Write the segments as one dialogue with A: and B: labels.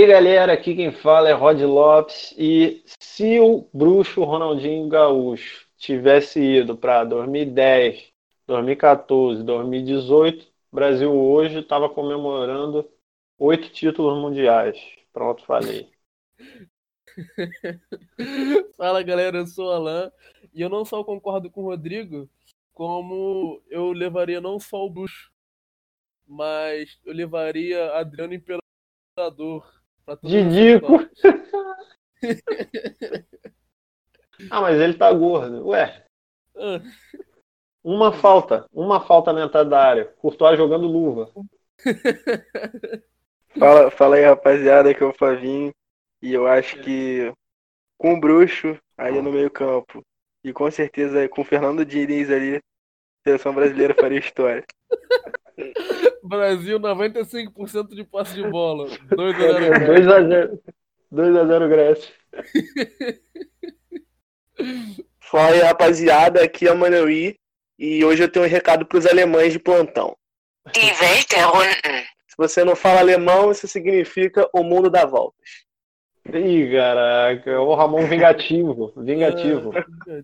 A: Aí, galera, aqui quem fala é Rod Lopes. E se o bruxo Ronaldinho Gaúcho tivesse ido para 2010, 2014, 2018, o Brasil hoje estava comemorando oito títulos mundiais. Pronto, falei.
B: Fala galera, eu sou o Alan e eu não só concordo com o Rodrigo, como eu levaria não só o Bruxo, mas eu levaria Adriano Imperador.
A: Didico! ah, mas ele tá gordo. Ué. Ah. Uma falta. Uma falta na entrada da área. Courtois jogando luva.
C: fala, fala aí, rapaziada, que é o Flavinho. E eu acho que com o Bruxo aí no meio campo e com certeza com o Fernando Diniz ali, a seleção brasileira faria história.
B: Brasil, 95% de posse de bola.
A: 2x0. 2x0 Grécia.
C: Fala aí, rapaziada. Aqui é o Maneuí. E hoje eu tenho um recado para os alemães de plantão. Die Welt der Se você não fala alemão, isso significa o mundo dá voltas.
A: Ih, caraca, o Ramon vingativo, vingativo. É,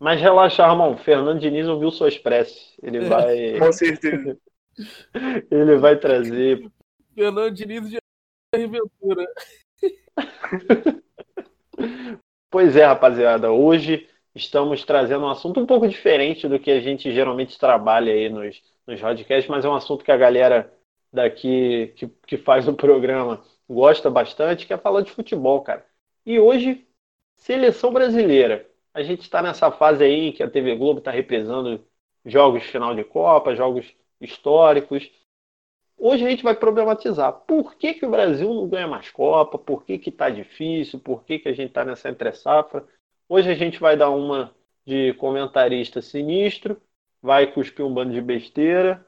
A: Mas relaxa, Ramon, Fernando Diniz ouviu suas preces. Ele é. vai.
C: Com certeza.
A: Ele vai trazer.
B: Fernando Diniz de Aventura.
A: pois é, rapaziada. Hoje estamos trazendo um assunto um pouco diferente do que a gente geralmente trabalha aí nos, nos podcasts, mas é um assunto que a galera daqui que, que faz o programa gosta bastante, que é falar de futebol, cara. E hoje, seleção brasileira. A gente está nessa fase aí que a TV Globo está represando jogos de final de Copa, jogos históricos. Hoje a gente vai problematizar por que, que o Brasil não ganha mais Copa, por que está difícil, por que, que a gente está nessa entre-safra. Hoje a gente vai dar uma de comentarista sinistro, vai cuspir um bando de besteira,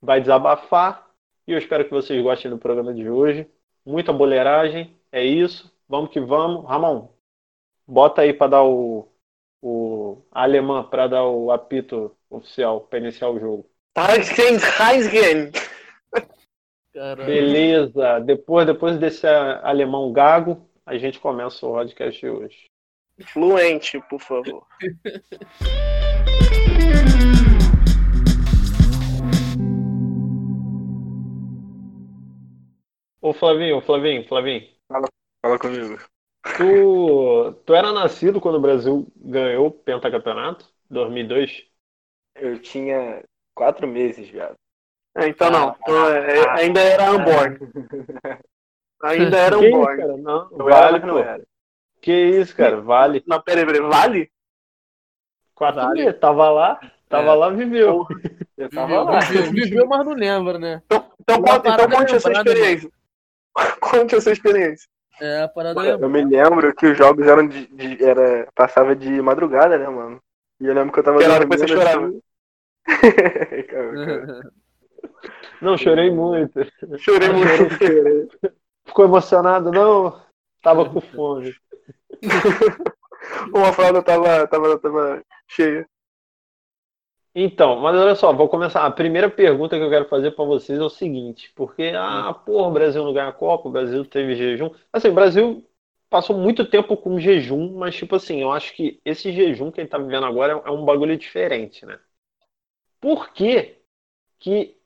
A: vai desabafar. E eu espero que vocês gostem do programa de hoje muita boleiragem, é isso. Vamos que vamos. Ramon, bota aí para dar o, o alemã para dar o apito oficial para iniciar o jogo. Beleza. Depois, depois desse alemão gago, a gente começa o podcast hoje.
C: Fluente, por favor.
A: Ô Flavinho, Flavinho, Flavinho.
C: Fala, fala comigo.
A: Tu, tu era nascido quando o Brasil ganhou o pentacampeonato? 2002?
C: Eu tinha quatro meses, viado. É, então não, ah, é, ainda era unborn. ainda era unborn.
A: Cara? Não, vale, era, não era. Que isso, cara, vale.
C: Não, peraí, peraí, vale?
A: Quatro vale. meses, tava lá, tava é. lá, viveu.
B: Eu tava viveu, lá. Viveu, viveu, mas não lembra, né?
C: Então, então, então conte a sua experiência. Conte a sua experiência.
B: É, a parada
C: mano, é... Eu me lembro que os jogos eram de, de, era passava de madrugada, né, mano? E eu lembro que eu tava
A: dormindo. Depois você chorava. Assim... Não, chorei muito.
C: Chorei muito.
A: Ficou emocionado? Não, tava com fome.
C: Uma fralda tava, tava, tava cheia.
A: Então, mas olha só, vou começar. A primeira pergunta que eu quero fazer para vocês é o seguinte: porque, ah, porra, o Brasil não ganha a Copa, o Brasil teve jejum. Assim, o Brasil passou muito tempo com jejum, mas, tipo assim, eu acho que esse jejum que ele tá vivendo agora é um bagulho diferente, né? Por que, que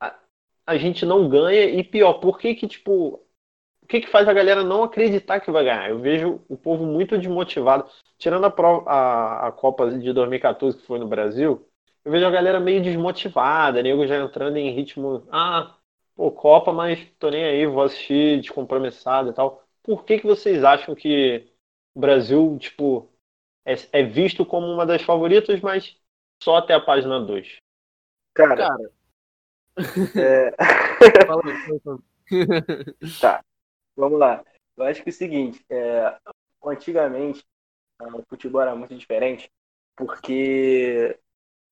A: a, a gente não ganha? E pior, por que que, tipo, o que que faz a galera não acreditar que vai ganhar? Eu vejo o povo muito desmotivado. Tirando a, prova, a, a Copa de 2014 que foi no Brasil eu vejo a galera meio desmotivada, nego já entrando em ritmo, ah, pô, Copa, mas tô nem aí, vou assistir descompromissado e tal. Por que que vocês acham que o Brasil, tipo, é, é visto como uma das favoritas, mas só até a página 2?
C: Cara, Cara. É... tá, vamos lá. Eu acho que é o seguinte, é, antigamente o futebol era muito diferente, porque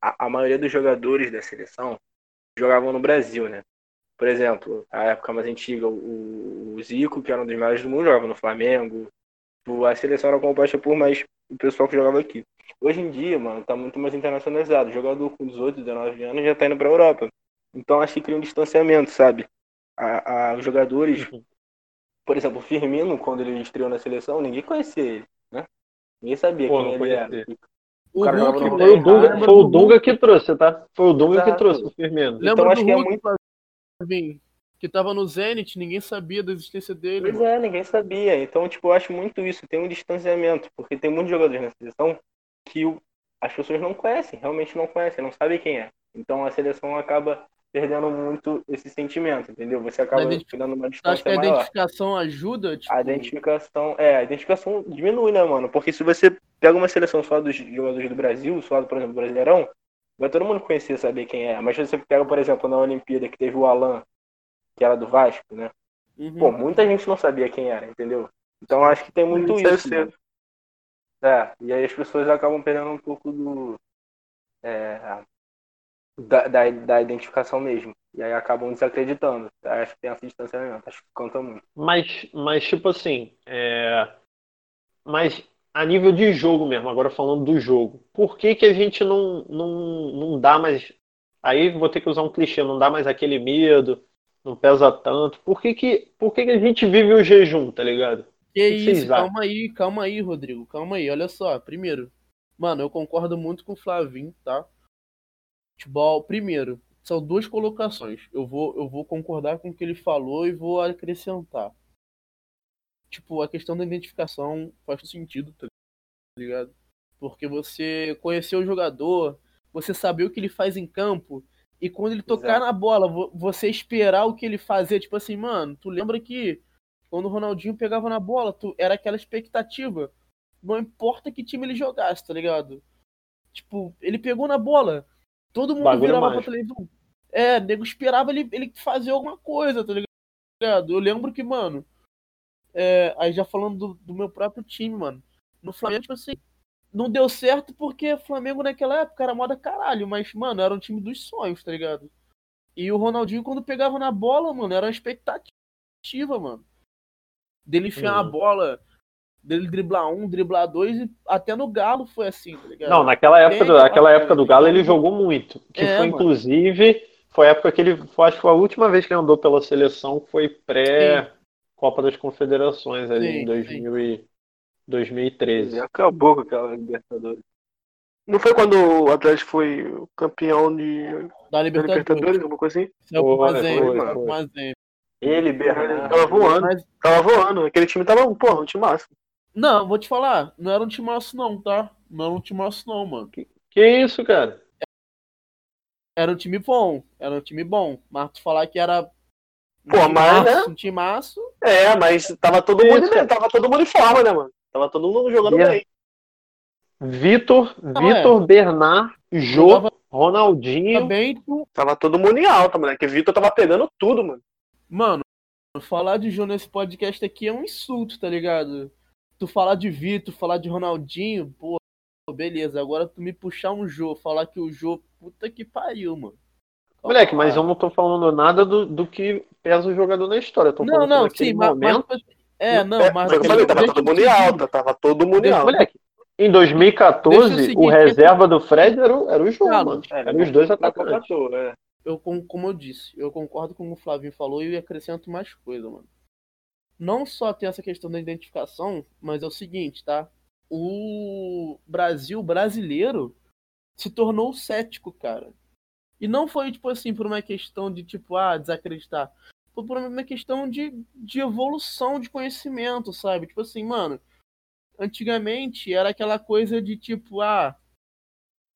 C: a, a maioria dos jogadores da seleção jogavam no Brasil, né? Por exemplo, a época mais antiga, o, o Zico, que era um dos melhores do mundo, jogava no Flamengo. A seleção era composta por mais o pessoal que jogava aqui. Hoje em dia, mano, tá muito mais internacionalizado. O jogador com 18, 19 anos já tá indo pra Europa. Então acho que cria um distanciamento, sabe? A, a, os jogadores uhum. por exemplo, o Firmino, quando ele estreou na seleção, ninguém conhecia ele, né? Ninguém sabia Pô, quem ele era.
A: O, o Hulk, foi, o Dunga, foi o Dunga que trouxe, tá? Foi o Dunga Exato. que trouxe o Firmino.
B: Lembra então, acho que é muito que tava no Zenit, ninguém sabia da existência dele.
C: Pois mano. é, ninguém sabia. Então, tipo, eu acho muito isso. Tem um distanciamento, porque tem muitos jogadores na seleção que o, as pessoas não conhecem, realmente não conhecem, não sabem quem é. Então a seleção acaba perdendo muito esse sentimento, entendeu? Você acaba ficando uma distância
B: Acho que a
C: maior.
B: identificação ajuda, tipo...
C: A identificação, é, a identificação diminui, né, mano? Porque se você pega uma seleção só dos jogadores do Brasil, só, por exemplo, do Brasileirão, vai todo mundo conhecer, saber quem é. Mas se você pega, por exemplo, na Olimpíada, que teve o Alan, que era do Vasco, né? Uhum. Pô, muita gente não sabia quem era, entendeu? Então acho que tem muito isso. isso né? É, e aí as pessoas acabam perdendo um pouco do. É, da, da, da, identificação mesmo. E aí acabam desacreditando. Acho que tem esse distanciamento, acho que conta muito.
A: Mas, mas tipo assim, é... mas a nível de jogo mesmo, agora falando do jogo, por que, que a gente não, não, não dá mais. Aí vou ter que usar um clichê, não dá mais aquele medo, não pesa tanto. Por que, que, por que, que a gente vive o jejum, tá ligado?
B: Que, isso, calma aí, calma aí, Rodrigo, calma aí. Olha só, primeiro, mano, eu concordo muito com o Flavinho, tá? Futebol, primeiro, são duas colocações. Eu vou, eu vou concordar com o que ele falou e vou acrescentar. Tipo, a questão da identificação faz sentido, tá ligado? Porque você conhecer o jogador, você saber o que ele faz em campo, e quando ele tocar Exato. na bola, você esperar o que ele fazia, tipo assim, mano, tu lembra que quando o Ronaldinho pegava na bola, tu era aquela expectativa. Não importa que time ele jogasse, tá ligado? Tipo, ele pegou na bola, todo mundo Bagulho virava pra televisão. É, nego esperava ele, ele fazer alguma coisa, tá ligado? Eu lembro que, mano, é, aí já falando do, do meu próprio time, mano, no Flamengo, tipo assim, não deu certo porque Flamengo naquela época era moda caralho, mas, mano, era um time dos sonhos, tá ligado? E o Ronaldinho, quando pegava na bola, mano, era uma expectativa, mano. Dele enfiar uhum. a bola, dele driblar um, driblar dois, e até no Galo foi assim, tá ligado?
A: Não, naquela época, do, naquela época do Galo ele jogou muito. Que é, foi, mano. inclusive, foi a época que ele. Foi, acho que foi a última vez que ele andou pela seleção, foi pré-Copa das Confederações ali sim, em 2000 sim. 2013.
C: E acabou com aquela Libertadores. Não foi quando o Atlético foi campeão de...
B: da Libertadores, Libertadores
C: alguma coisa assim?
B: Foi, foi, foi,
C: Ele, Bernardo, tava voando. Mas... Tava voando. Aquele time tava, porra, um time máximo.
B: Não, vou te falar, não era um time máximo não, tá? Não era um time máximo não, mano.
A: Que, que isso, cara?
B: Era um time bom, era um time bom. Mas tu falar que era
C: um Pô, mas, né?
B: um time maço.
C: É, mas tava todo mundo, tava todo mundo em forma, né, mano? Tava todo mundo jogando yeah. bem.
A: Vitor, Vitor, é. Bernard, Jô, tava... Ronaldinho.
B: Também,
C: Tava todo mundo em alta, mano. Que Vitor tava pegando tudo, mano.
B: Mano, falar de Jô nesse podcast aqui é um insulto, tá ligado? Tu falar de Vitor, falar de Ronaldinho, pô, beleza. Agora tu me puxar um Jô, falar que o Jô, puta que pariu, mano.
A: Moleque, mas eu não tô falando nada do, do que pesa o jogador na história. Eu tô
B: não, não, sim, momento... mas, é, não, é, mas.
C: Eu falei, tava todo mundo em alta, tava todo mundo em alta.
A: Moleque, em 2014, o, o reserva do Fred era o, era o João, mano. Era os dois atacantes.
B: É. Eu, como eu disse, eu concordo com o Flavinho falou e acrescento mais coisa, mano. Não só tem essa questão da identificação, mas é o seguinte, tá? O Brasil brasileiro se tornou cético, cara. E não foi, tipo assim, por uma questão de, tipo, ah, desacreditar foi por uma questão de, de evolução de conhecimento, sabe? Tipo assim, mano, antigamente era aquela coisa de tipo, ah,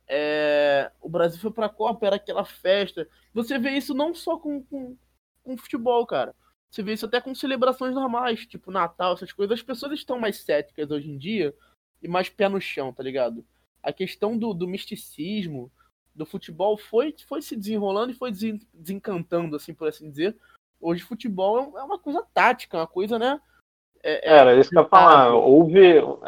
B: é, o Brasil foi pra Copa, era aquela festa. Você vê isso não só com, com, com futebol, cara. Você vê isso até com celebrações normais, tipo Natal, essas coisas. As pessoas estão mais céticas hoje em dia e mais pé no chão, tá ligado? A questão do, do misticismo, do futebol foi, foi se desenrolando e foi desencantando, assim, por assim dizer, Hoje futebol é uma coisa tática, uma coisa, né?
A: É, é Era isso que eu ia falar. Houve,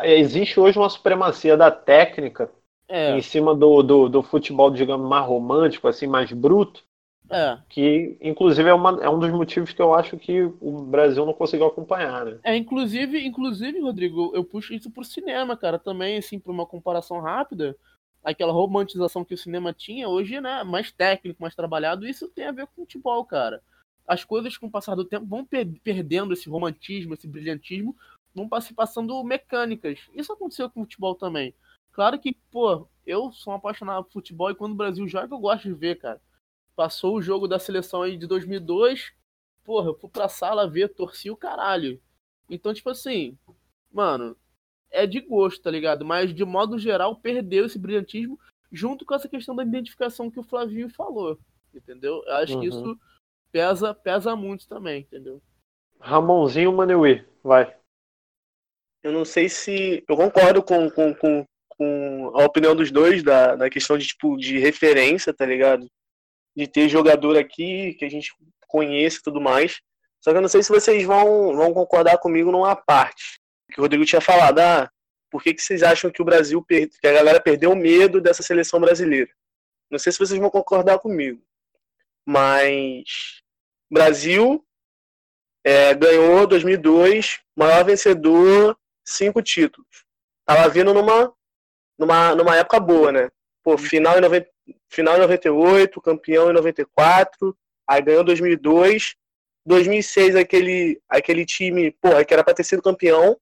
A: existe hoje uma supremacia da técnica é. em cima do, do, do, futebol, digamos, mais romântico, assim, mais bruto.
B: É.
A: Que, inclusive, é, uma, é um dos motivos que eu acho que o Brasil não conseguiu acompanhar, né?
B: É, inclusive, inclusive, Rodrigo, eu puxo isso pro cinema, cara, também, assim, por uma comparação rápida. Aquela romantização que o cinema tinha, hoje, né, mais técnico, mais trabalhado, isso tem a ver com futebol, cara as coisas com o passar do tempo vão per perdendo esse romantismo, esse brilhantismo, vão se passando mecânicas. Isso aconteceu com o futebol também. Claro que, pô, eu sou um apaixonado por futebol e quando o Brasil joga eu gosto de ver, cara. Passou o jogo da seleção aí de 2002, porra, eu fui pra sala ver, torci o caralho. Então, tipo assim, mano, é de gosto, tá ligado? Mas de modo geral perdeu esse brilhantismo junto com essa questão da identificação que o Flavinho falou, entendeu? Eu acho uhum. que isso pesa, pesa muito também, entendeu?
C: Ramonzinho Maneuí, vai.
D: Eu não sei se. Eu concordo com, com, com, com a opinião dos dois da, da questão de, tipo, de referência, tá ligado? De ter jogador aqui que a gente conhece e tudo mais. Só que eu não sei se vocês vão, vão concordar comigo numa parte. Que o Rodrigo tinha falado, ah, por que, que vocês acham que o Brasil, que a galera perdeu o medo dessa seleção brasileira? Não sei se vocês vão concordar comigo. Mas Brasil é, ganhou 2002, maior vencedor, cinco títulos. Tava vindo numa, numa, numa época boa, né? Pô, final em, 90, final em 98, campeão em 94, aí ganhou 2002. 2006, aquele, aquele time, porra, que era pra ter sido campeão.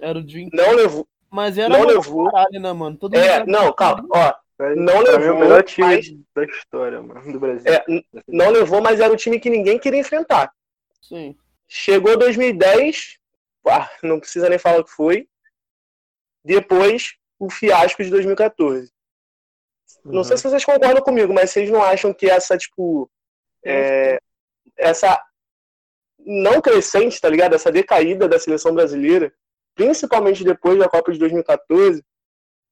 B: Era o Dream
D: Não levou.
B: Mas era
D: não levou.
B: Caralho, né, mano?
D: Todo é, não, calma, ó. Não levou.
C: o melhor time mas... da história, mano, do Brasil.
D: É, não levou, mas era o time que ninguém queria enfrentar.
B: Sim.
D: Chegou 2010, ah, não precisa nem falar o que foi. Depois, o fiasco de 2014. Uhum. Não sei se vocês concordam comigo, mas vocês não acham que essa, tipo. É, essa não crescente, tá ligado? Essa decaída da seleção brasileira, principalmente depois da Copa de 2014,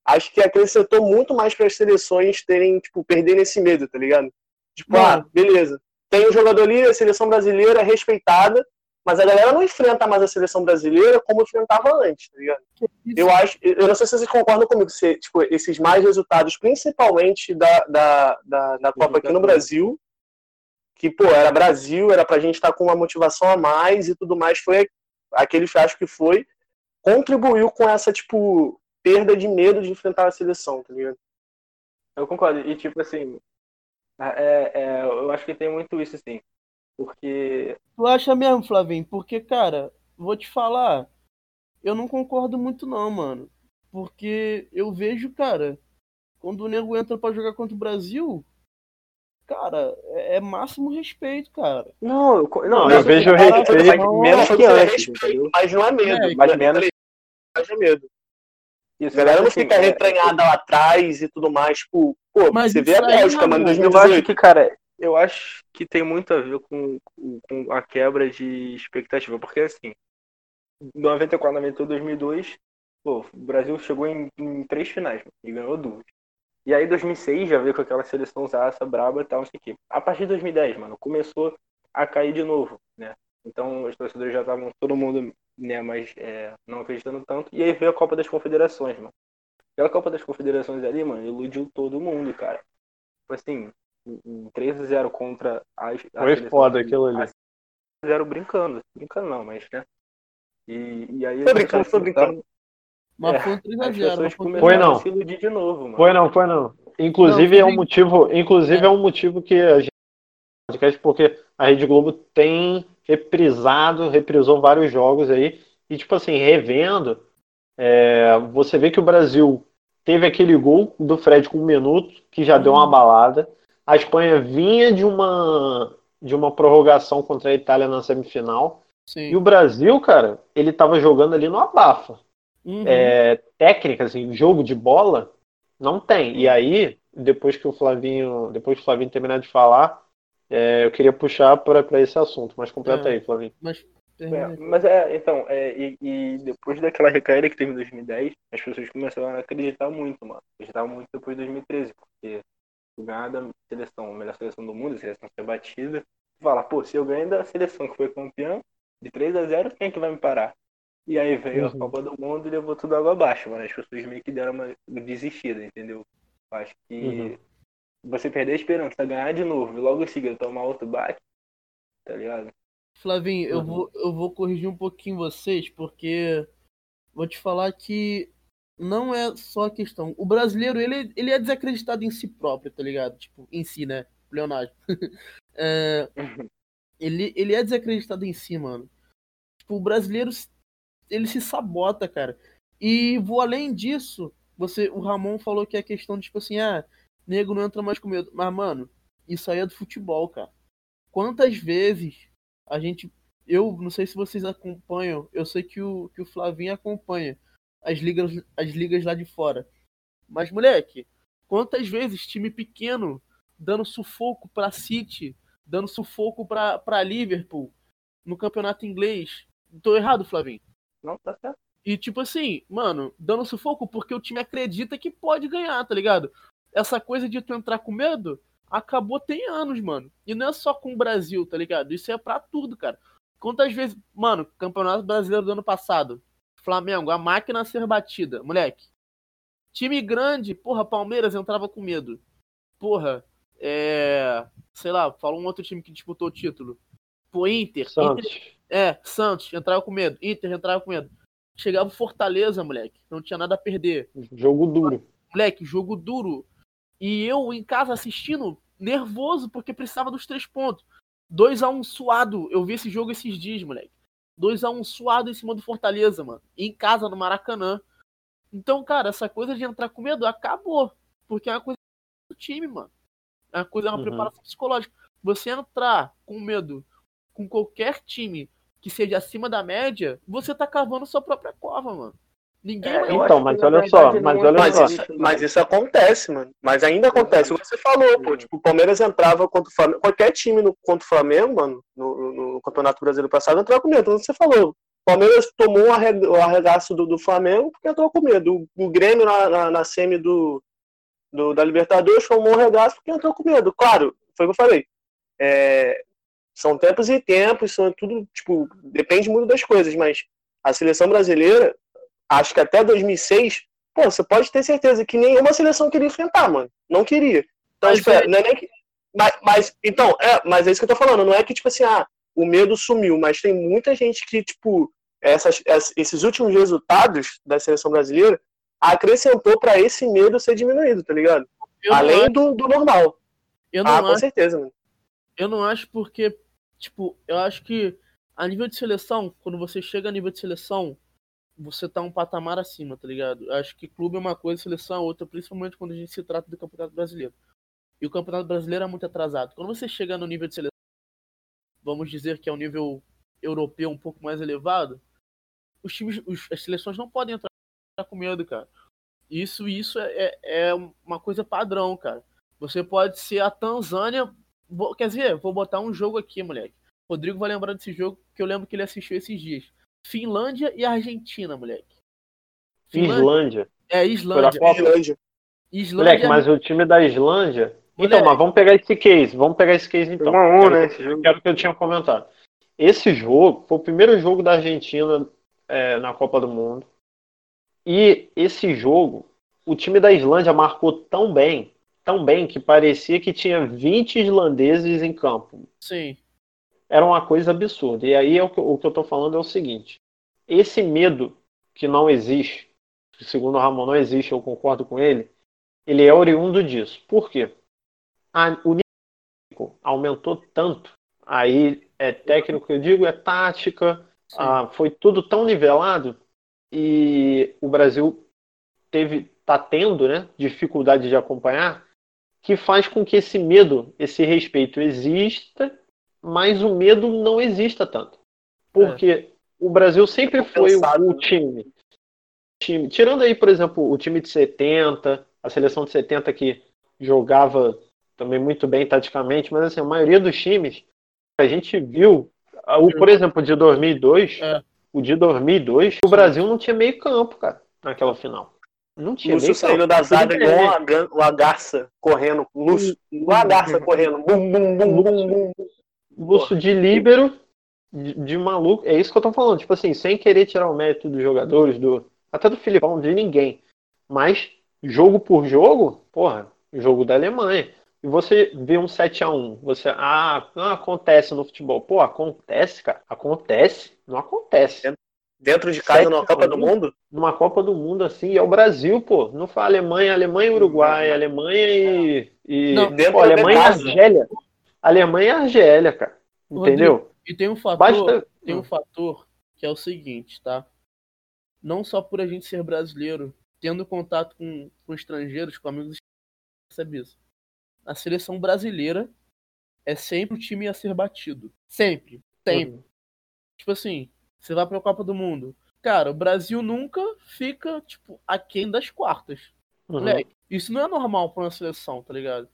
D: acho que acrescentou muito mais para as seleções terem, tipo, perderem esse medo, tá ligado? Tipo, ah, beleza. Tem um jogador ali, a seleção brasileira respeitada, mas a galera não enfrenta mais a seleção brasileira como enfrentava antes, tá ligado? Eu acho, eu não sei se vocês concordam comigo, se, tipo, esses mais resultados, principalmente da, da, da, da Copa aqui no Brasil, que, pô, era Brasil, era pra gente estar tá com uma motivação a mais e tudo mais, foi aquele fiasco que foi, contribuiu com essa, tipo, perda de medo de enfrentar a seleção, tá ligado?
C: Eu concordo. E, tipo, assim, é, é, eu acho que tem muito isso, assim. Porque.
B: Tu acha mesmo, Flavinho? Porque, cara, vou te falar, eu não concordo muito, não, mano. Porque eu vejo, cara, quando o nego entra para jogar contra o Brasil, cara, é, é máximo respeito, cara.
C: Não, eu, não, eu vejo respeito menos que antes,
D: respeito, mas não é medo.
C: É, mas menos.
D: Mas é medo. Isso, a galera não assim, fica é, retranhada lá atrás e tudo mais. Tipo, pô, mas você vê a Bélgica, mano, em 2018.
C: Eu acho que, cara, eu acho que tem muito a ver com, com a quebra de expectativa. Porque, assim, 94, 92, 2002, pô, o Brasil chegou em, em três finais mano, e ganhou duas. E aí, 2006, já veio com aquela seleção zaça, braba e tal, não sei o quê. A partir de 2010, mano, começou a cair de novo, né? Então, os torcedores já estavam, todo mundo né? Mas é, não acreditando tanto. E aí veio a Copa das Confederações, mano. Aquela Copa das Confederações ali, mano, iludiu todo mundo, cara. Tipo assim, um 3x0 contra a, a
D: Foi foda aquilo ali.
C: 0 brincando, brincando não, mas, né? E, e aí.
D: Foi brincando, foi brincando.
B: Mas é, foi 3x0.
C: Foi não. Se iludir de novo, mano.
D: Foi não, foi não. Inclusive não, é um motivo, inclusive é. é um motivo que a gente porque a Rede Globo tem reprisado, reprisou vários jogos aí, e tipo assim, revendo, é, você vê que o Brasil teve aquele gol do Fred com um minuto, que já deu uma uhum. balada. A Espanha vinha de uma de uma prorrogação contra a Itália na semifinal. Sim. E o Brasil, cara, ele tava jogando ali no abafa. Uhum. É, técnica, assim, jogo de bola, não tem. E aí, depois que o Flavinho, depois que o Flavinho terminar de falar, é, eu queria puxar para esse assunto, mas completa é, aí, Flavinho.
C: Mas, é, mas é, então, é, e, e, depois daquela recaída que teve em 2010, as pessoas começaram a acreditar muito, mano. Acreditavam muito depois de 2013, porque ganhar da seleção, melhor seleção do mundo, a seleção ser batida, fala, pô, se eu ganho da seleção que foi campeão, de 3 a 0 quem é que vai me parar? E aí veio uhum. a Copa do Mundo e levou tudo água abaixo, mano. As pessoas meio que deram uma desistida, entendeu? Acho que uhum você perder a esperança, ganhar de novo e logo em seguida tomar outro bate, tá ligado?
B: Flavinho, uhum. eu, vou, eu vou corrigir um pouquinho vocês, porque vou te falar que não é só a questão. O brasileiro, ele, ele é desacreditado em si próprio, tá ligado? Tipo, em si, né? Leonardo. é, ele, ele é desacreditado em si, mano. Tipo, o brasileiro, ele se sabota, cara. E vou além disso, você, o Ramon falou que é questão de, tipo assim, ah, nego não entra mais com medo. Mas, mano, isso aí é do futebol, cara. Quantas vezes a gente. Eu não sei se vocês acompanham, eu sei que o, que o Flavinho acompanha as ligas, as ligas lá de fora. Mas, moleque, quantas vezes time pequeno dando sufoco pra City, dando sufoco pra, pra Liverpool no campeonato inglês. Tô errado, Flavinho?
D: Não, tá certo.
B: E tipo assim, mano, dando sufoco porque o time acredita que pode ganhar, tá ligado? Essa coisa de tu entrar com medo acabou tem anos, mano. E não é só com o Brasil, tá ligado? Isso é pra tudo, cara. Quantas vezes, mano, Campeonato Brasileiro do ano passado, Flamengo, a máquina a ser batida, moleque. Time grande, porra, Palmeiras entrava com medo. Porra, é. Sei lá, falou um outro time que disputou o título. Pô, Inter.
A: Santos.
B: Inter, é, Santos, entrava com medo. Inter entrava com medo. Chegava o Fortaleza, moleque. Não tinha nada a perder.
A: Jogo duro.
B: Moleque, jogo duro. E eu em casa assistindo, nervoso, porque precisava dos três pontos. 2 a 1 um suado. Eu vi esse jogo esses dias, moleque. 2 a 1 um suado em cima do Fortaleza, mano. Em casa, no Maracanã. Então, cara, essa coisa de entrar com medo acabou. Porque é uma coisa do time, mano. É uma coisa, é uma uhum. preparação psicológica. Você entrar com medo com qualquer time que seja acima da média, você tá cavando sua própria cova, mano. Ninguém
A: é, Então, mas olha só, mas olha
D: mas
A: só.
D: Isso, mas isso acontece, mano. Mas ainda acontece. Você falou, pô, tipo, o Palmeiras entrava contra o Flamengo. Qualquer time no, contra o Flamengo, mano, no, no Campeonato Brasileiro passado, entrava com medo. Então você falou. O Palmeiras tomou o arregaço do, do Flamengo porque entrou com medo. O, o Grêmio na, na, na semi do, do, da Libertadores tomou um regaço porque entrou com medo. Claro, foi o que eu falei. É, são tempos e tempos, são tudo, tipo, depende muito das coisas, mas a seleção brasileira, acho que até 2006, pô, você pode ter certeza que nenhuma seleção queria enfrentar, mano. Não queria. Então, mas, espera, é... não é nem que. Mas, mas, então, é, mas é isso que eu tô falando. Não é que, tipo assim, ah, o medo sumiu, mas tem muita gente que, tipo, essas, esses últimos resultados da seleção brasileira acrescentou para esse medo ser diminuído, tá ligado? Eu Além acho... do, do normal.
B: Eu
D: não
B: ah,
D: com certeza, mano.
B: Eu não acho porque, tipo, eu acho que a nível de seleção, quando você chega a nível de seleção, você tá um patamar acima, tá ligado? Acho que clube é uma coisa, seleção é outra, principalmente quando a gente se trata do Campeonato Brasileiro. E o Campeonato Brasileiro é muito atrasado. Quando você chega no nível de seleção, vamos dizer que é um nível europeu um pouco mais elevado, os times, os, as seleções não podem entrar com medo, cara. Isso, isso é, é, é uma coisa padrão, cara. Você pode ser a Tanzânia. Vou, quer dizer, vou botar um jogo aqui, moleque. Rodrigo vai lembrar desse jogo que eu lembro que ele assistiu esses dias. Finlândia e Argentina, moleque.
A: Finlândia.
B: É, Islândia.
D: Islândia.
A: Islândia. Moleque, mas o time da Islândia. Moleque. Então, mas vamos pegar esse case. Vamos pegar esse case então.
D: Uma um, né?
A: Quero, quero que eu tinha comentado. Esse jogo foi o primeiro jogo da Argentina é, na Copa do Mundo. E esse jogo, o time da Islândia marcou tão bem, tão bem, que parecia que tinha 20 islandeses em campo.
B: Sim.
A: Era uma coisa absurda. E aí o que, o que eu estou falando é o seguinte: esse medo que não existe, que segundo o Ramon não existe, eu concordo com ele, ele é oriundo disso. Por quê? A, o nível aumentou tanto. Aí é técnico que eu digo, é tática, ah, foi tudo tão nivelado e o Brasil teve está tendo né, dificuldade de acompanhar, que faz com que esse medo, esse respeito exista, mas o medo não exista tanto. Porque é. o Brasil sempre foi o, o né? time, time. Tirando aí, por exemplo, o time de 70, a seleção de 70 que jogava também muito bem taticamente, mas assim, a maioria dos times a gente viu, o, por exemplo, de 2002, é o de 2002, o Brasil não tinha meio campo, cara, naquela final. Não tinha
D: Lúcio meio saindo da zaga igual uma, garça correndo. Lúcio, igual a garça correndo. Bum, bum, bum, bum, bum.
A: Lúcio de líbero, de, de, maluco. É isso que eu tô falando. Tipo assim, sem querer tirar o mérito dos jogadores, do até do Filipão, de ninguém. Mas, jogo por jogo, porra, jogo da Alemanha e você vê um 7 a 1 você, ah, não acontece no futebol. Pô, acontece, cara. Acontece. Não acontece.
D: Dentro de casa, numa Copa do Mundo?
A: Numa Copa do Mundo, assim, é o Brasil, pô. Não fala Alemanha, Alemanha e Uruguai, Alemanha e. e
D: não,
A: pô, Alemanha e Argélia. Alemanha e Argélia, cara. Entendeu?
B: E tem um fator,
A: Basta.
B: tem um fator que é o seguinte, tá? Não só por a gente ser brasileiro, tendo contato com, com estrangeiros, com amigos percebe isso. A seleção brasileira é sempre o time a ser batido. Sempre. Sempre.
A: Uhum.
B: Tipo assim, você vai pra Copa do Mundo. Cara, o Brasil nunca fica, tipo, aquém das quartas.
A: Uhum.
B: Moleque, isso não é normal pra uma seleção, tá ligado?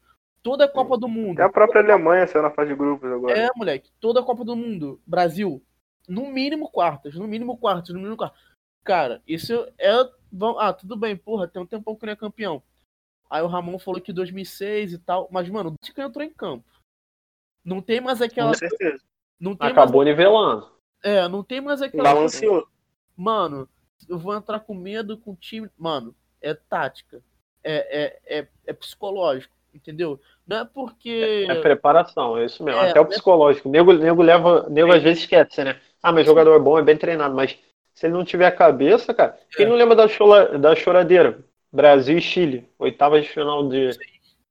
B: Toda a Copa do Mundo.
C: Até a própria Alemanha saiu na fase de grupos agora.
B: É, moleque, toda a Copa do Mundo, Brasil, no mínimo quartas, no mínimo quartas, no mínimo quartas. Cara, isso é. Ah, tudo bem, porra, tem um tempão que não é campeão. Aí o Ramon falou que 2006 e tal, mas, mano, o Tica entrou em campo. Não tem mais aquela.
C: Com certeza.
B: Não tem
A: Acabou nivelando.
B: mais, é, não tem mais aquela.
C: Balanceou.
B: Mano, eu vou entrar com medo com o time. Mano, é tática. É, é, é, é psicológico, entendeu? Não é porque.
A: É preparação, é isso mesmo.
B: É,
A: Até o
B: né?
A: psicológico. O nego, nego leva. Nego às vezes esquece, né? Ah, mas jogador é bom, é bem treinado, mas se ele não tiver a cabeça, cara. Quem
B: É.
A: não lembra da, chola, da choradeira? Brasil e Chile, oitava de final de, de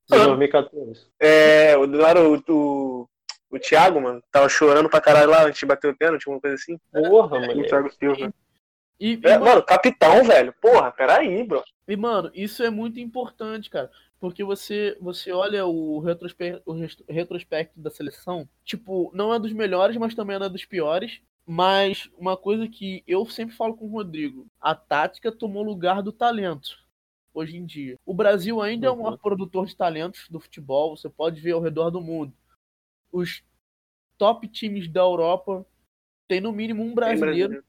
A: 2014.
C: É, o, era o, o, o Thiago, mano, tava chorando pra caralho lá antes de bater o pênalti, uma coisa assim.
A: Porra,
C: O
A: moleque.
C: Thiago Silva.
B: E, e,
C: É,
B: mano,
C: mano, capitão, velho. Porra, peraí, bro.
B: E, mano, isso é muito importante, cara. Porque você, você olha o, retrospe o retrospecto da seleção, tipo, não é dos melhores, mas também não é dos piores. Mas uma coisa que eu sempre falo com o Rodrigo, a tática tomou lugar do talento hoje em dia. O Brasil ainda é o
A: Uhum.
B: maior produtor de talentos do futebol, você pode ver ao redor do mundo. Os top times da Europa tem no mínimo um brasileiro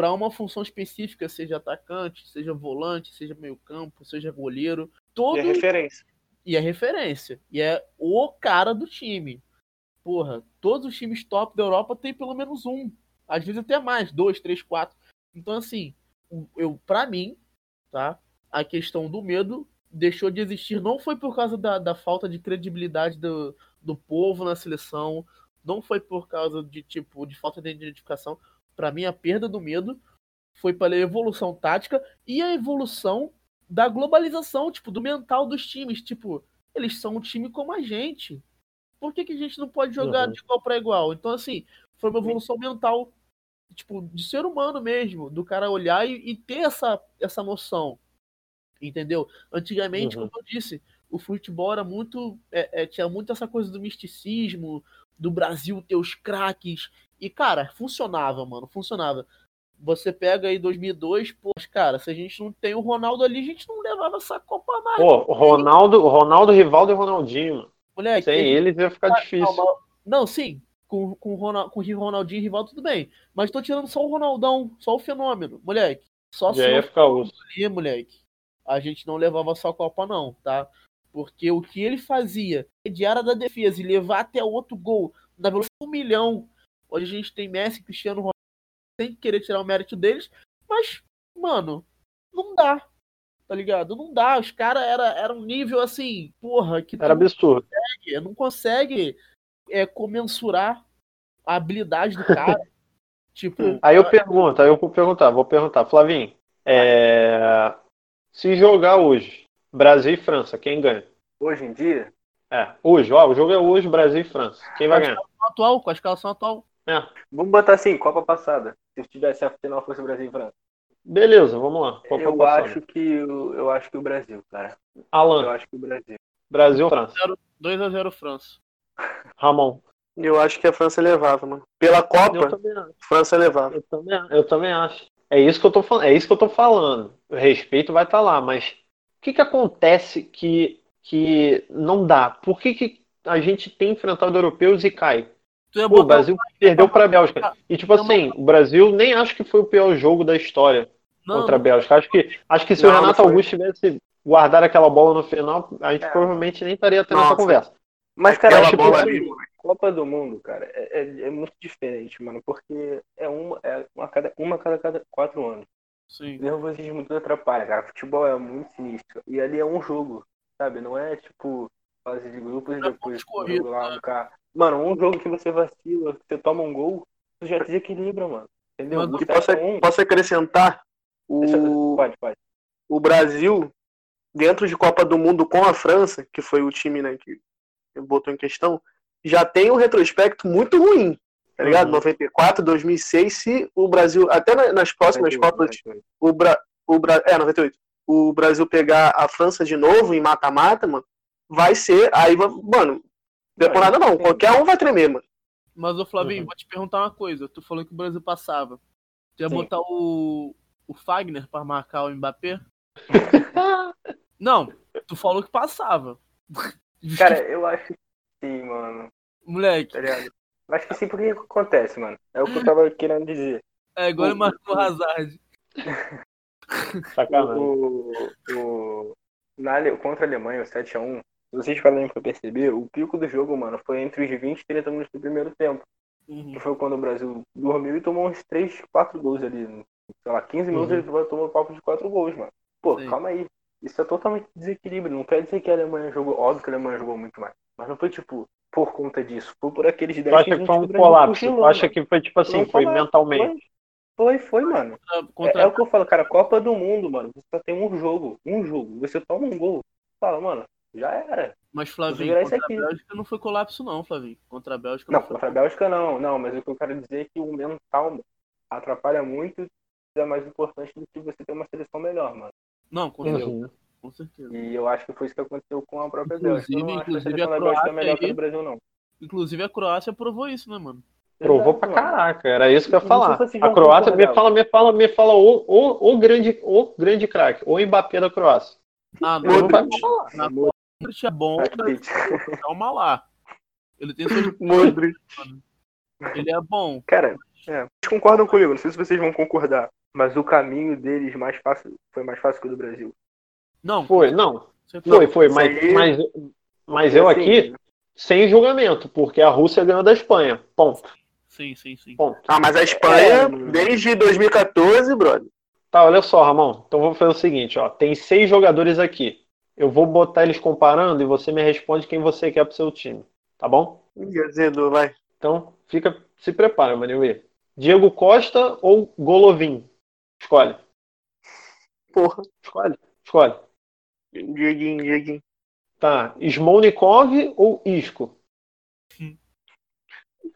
B: para uma função específica, seja atacante, seja volante, seja meio-campo, seja goleiro, todo
C: E a referência.
B: e é referência. E é o cara do time. Porra, todos os times top da Europa tem pelo menos um. Às vezes até mais, dois, três, quatro. Então, assim, eu, pra mim, tá? A questão do medo deixou de existir. Não foi por causa da, da falta de credibilidade do, do povo na seleção. Não foi por causa de, tipo, de falta de identificação. Pra mim, a perda do medo foi pela evolução tática e a evolução da globalização, tipo, do mental dos times. Tipo, eles são um time como a gente. Por que, que a gente não pode jogar
A: Uhum.
B: de igual para igual? Então, assim, foi uma evolução mental, tipo, de ser humano mesmo, do cara olhar e, e ter essa, essa noção. Entendeu? Antigamente,
A: Uhum.
B: como eu disse, o futebol era muito. é, é, tinha muito essa coisa do misticismo, do Brasil ter os craques. E, cara, funcionava, mano, funcionava. Você pega aí 2002, pô, cara, se a gente não tem o Ronaldo ali, a gente não levava essa Copa mais.
A: Pô, o Ronaldo, o Ronaldo, Rivaldo e Ronaldinho, mano.
B: Moleque,
A: Sem eles ia ficar difícil.
B: Não, não, sim. Com, com, o Ronald, com o Ronaldinho e rival, tudo bem. Mas tô tirando só o Ronaldão, só o fenômeno, moleque. Só
A: Já
B: se
A: ia ficar osso.
B: ali, moleque. A gente não levava só a Copa, não, tá? Porque o que ele fazia de área da defesa e levar até outro gol na velocidade de um milhão. Hoje a gente tem Messi Cristiano Ronaldo sem querer tirar o mérito deles, mas, mano, não dá. Tá ligado? Não dá. Os caras era, era um nível assim, porra, que
A: Era absurdo.
B: consegue, não consegue é, comensurar a habilidade do cara. tipo,
A: Aí eu pergunto, aí eu vou perguntar, vou perguntar, Flavinho, é, se jogar hoje, Brasil e França, quem ganha?
C: Hoje em dia,
A: É, hoje, ó, o jogo é hoje, Brasil e França. Quem vai ganhar?
B: atual, com a escalação atual.
A: É,
C: vamos botar assim, Copa passada. Se tivesse a final fosse Brasil e França.
A: beleza, vamos lá. Copa
C: eu
A: passada.
C: acho que o, eu acho que o Brasil, cara. Eu
A: Alan,
C: acho que o Brasil.
A: Brasil ou França?
B: 2x0 França.
A: Ramon.
C: Eu acho que a França levava, mano. Pela
A: Eu
C: Copa,
A: também acho.
C: França levava.
A: Eu também, eu também acho. É isso que eu tô falando. É isso que eu tô falando. O respeito vai estar lá, mas o que que acontece que, que não dá? Por que, que a gente tem enfrentado europeus e cai?
B: Tu ia
A: Pô, o Brasil perdeu para a Bélgica. E tipo
B: Não,
A: assim, o Brasil nem acho que foi o pior jogo da história
B: não,
A: contra a Bélgica. Acho que, acho que se o
C: Não, não
A: Renato. Augusto tivesse guardado aquela bola no final, a gente
C: É.
A: provavelmente nem estaria tendo
C: Nossa.
A: essa conversa.
C: Mas, cara,
A: Aquela
C: tipo,
A: bola
C: assim,
A: ali.
C: Copa do Mundo, cara, é, é, é muito diferente, mano, porque é uma, é uma, a cada, uma a cada, cada quatro anos.
B: Sim.
C: O nervosismo tudo atrapalha, cara. Futebol é muito sinistro. E ali é um jogo, sabe? Não é tipo fase de grupos e
B: É
C: depois jogo lá no carro. Mano, um jogo que você vacila, que você toma um gol, tu já desequilibra, mano. Entendeu?
B: Mas
C: O
D: E posso,
C: um-
D: posso acrescentar o,
C: Pode, pode.
D: o Brasil, dentro de Copa do Mundo com a França, que foi o time né, que botou em questão, já tem um retrospecto muito ruim, tá ligado?
A: Uhum.
D: 94, 2006, se o Brasil, até na- nas próximas Copas, o, Bra, o Bra, é, 98, o Brasil pegar a França de novo em mata-mata, mano, vai ser, aí, mano, deponada não, qualquer um vai tremer, mano.
B: Mas, ô Flavinho,
A: Uhum.
B: vou te perguntar uma coisa. Tu falou que o Brasil passava. Tu ia
C: Sim.
B: botar o, o Fagner pra marcar o Mbappé? Não, tu falou que passava.
C: Cara, eu acho que sim, mano.
B: Moleque,
C: Tá ligado? Eu Acho que sim, porque que acontece, mano. É o que eu tava querendo dizer.
B: é igual ele marcou o Hazard.
A: Sacanagem.
C: O, o, na, Ale- contra a Alemanha, o 7x1, se vocês falarem pra perceber, o pico do jogo, mano, foi entre os 20 e 30 minutos do primeiro tempo.
B: Uhum.
C: Que foi quando o Brasil dormiu e tomou uns 3, 4 gols ali. Sei lá, 15 minutos
A: Uhum.
C: ele tomou um papo de 4 gols, mano. Pô,
B: Sim.
C: calma aí. Isso é totalmente desequilíbrio. Não quer dizer que a Alemanha jogou. Óbvio que a Alemanha jogou muito mais. Mas não foi tipo, por conta disso. Foi por aqueles 10
A: Tu acha que
C: 15
A: foi um
C: o
A: colapso?
C: cochilou,
A: Tu acha
C: mano.
A: que foi tipo assim, foi mentalmente?
C: Foi, foi, mano.
B: Contra-
C: É, é o que eu falo, cara, Copa do Mundo, mano. Você só tem um jogo, um jogo. Você toma um gol, fala, mano, já era.
B: Mas Flavinho, contra a. Bélgica não foi colapso, não, Flavinho. Contra a Bélgica
C: Não,
B: não, foi.
C: contra a Bélgica não, não, mas o que eu quero dizer é que o mental mano, atrapalha muito e é mais importante do que você ter uma seleção melhor, mano.
B: Não, com certeza. Com certeza.
C: E eu acho que foi isso que aconteceu com a própria
B: Inclusive-
C: Bélgica. Eu não acho que a
B: inclusive
C: seleção
B: a
C: da Bélgica é
B: Croácia
C: melhor que
B: aí-
C: do Brasil, não.
B: Inclusive a Croácia provou isso, né, mano?
A: Provou
C: Exato,
A: pra
C: mano.
A: caraca, era isso que eu ia falar. A Croácia me fala, me fala, me fala o, o, o grande, o grande craque, o Mbappé da Croácia.
B: Ah, Modric.
A: falar.
B: Na Modric é bom, mas calma lá. Ele tem seus...
D: Modric.
B: Ele é bom.
C: Cara, é, vocês concordam comigo, não sei se vocês vão concordar, mas o caminho deles mais fácil, foi mais fácil que o do Brasil.
B: Não,
A: Foi, não, foi, foi, mas,
C: aí-
A: mas, mas eu aqui, sem julgamento, porque a Rússia ganhou da Espanha. Ponto.
B: Sim, sim, sim.
A: Ponto.
D: Ah, mas a Espanha,
C: É,
D: desde 2014, brother.
A: Tá, olha só, Ramon. Então vou fazer o seguinte, ó. Tem seis jogadores aqui. Eu vou botar eles comparando e você me responde quem você quer pro seu time. Tá bom?
D: Edu, vai.
A: Então, fica, se prepara, Maneuê. Diego Costa ou Golovin? Escolhe.
D: Porra.
A: Escolhe. Escolhe.
D: Dieguinho, Dieguinho.
A: Tá. Smolnikov ou Isco?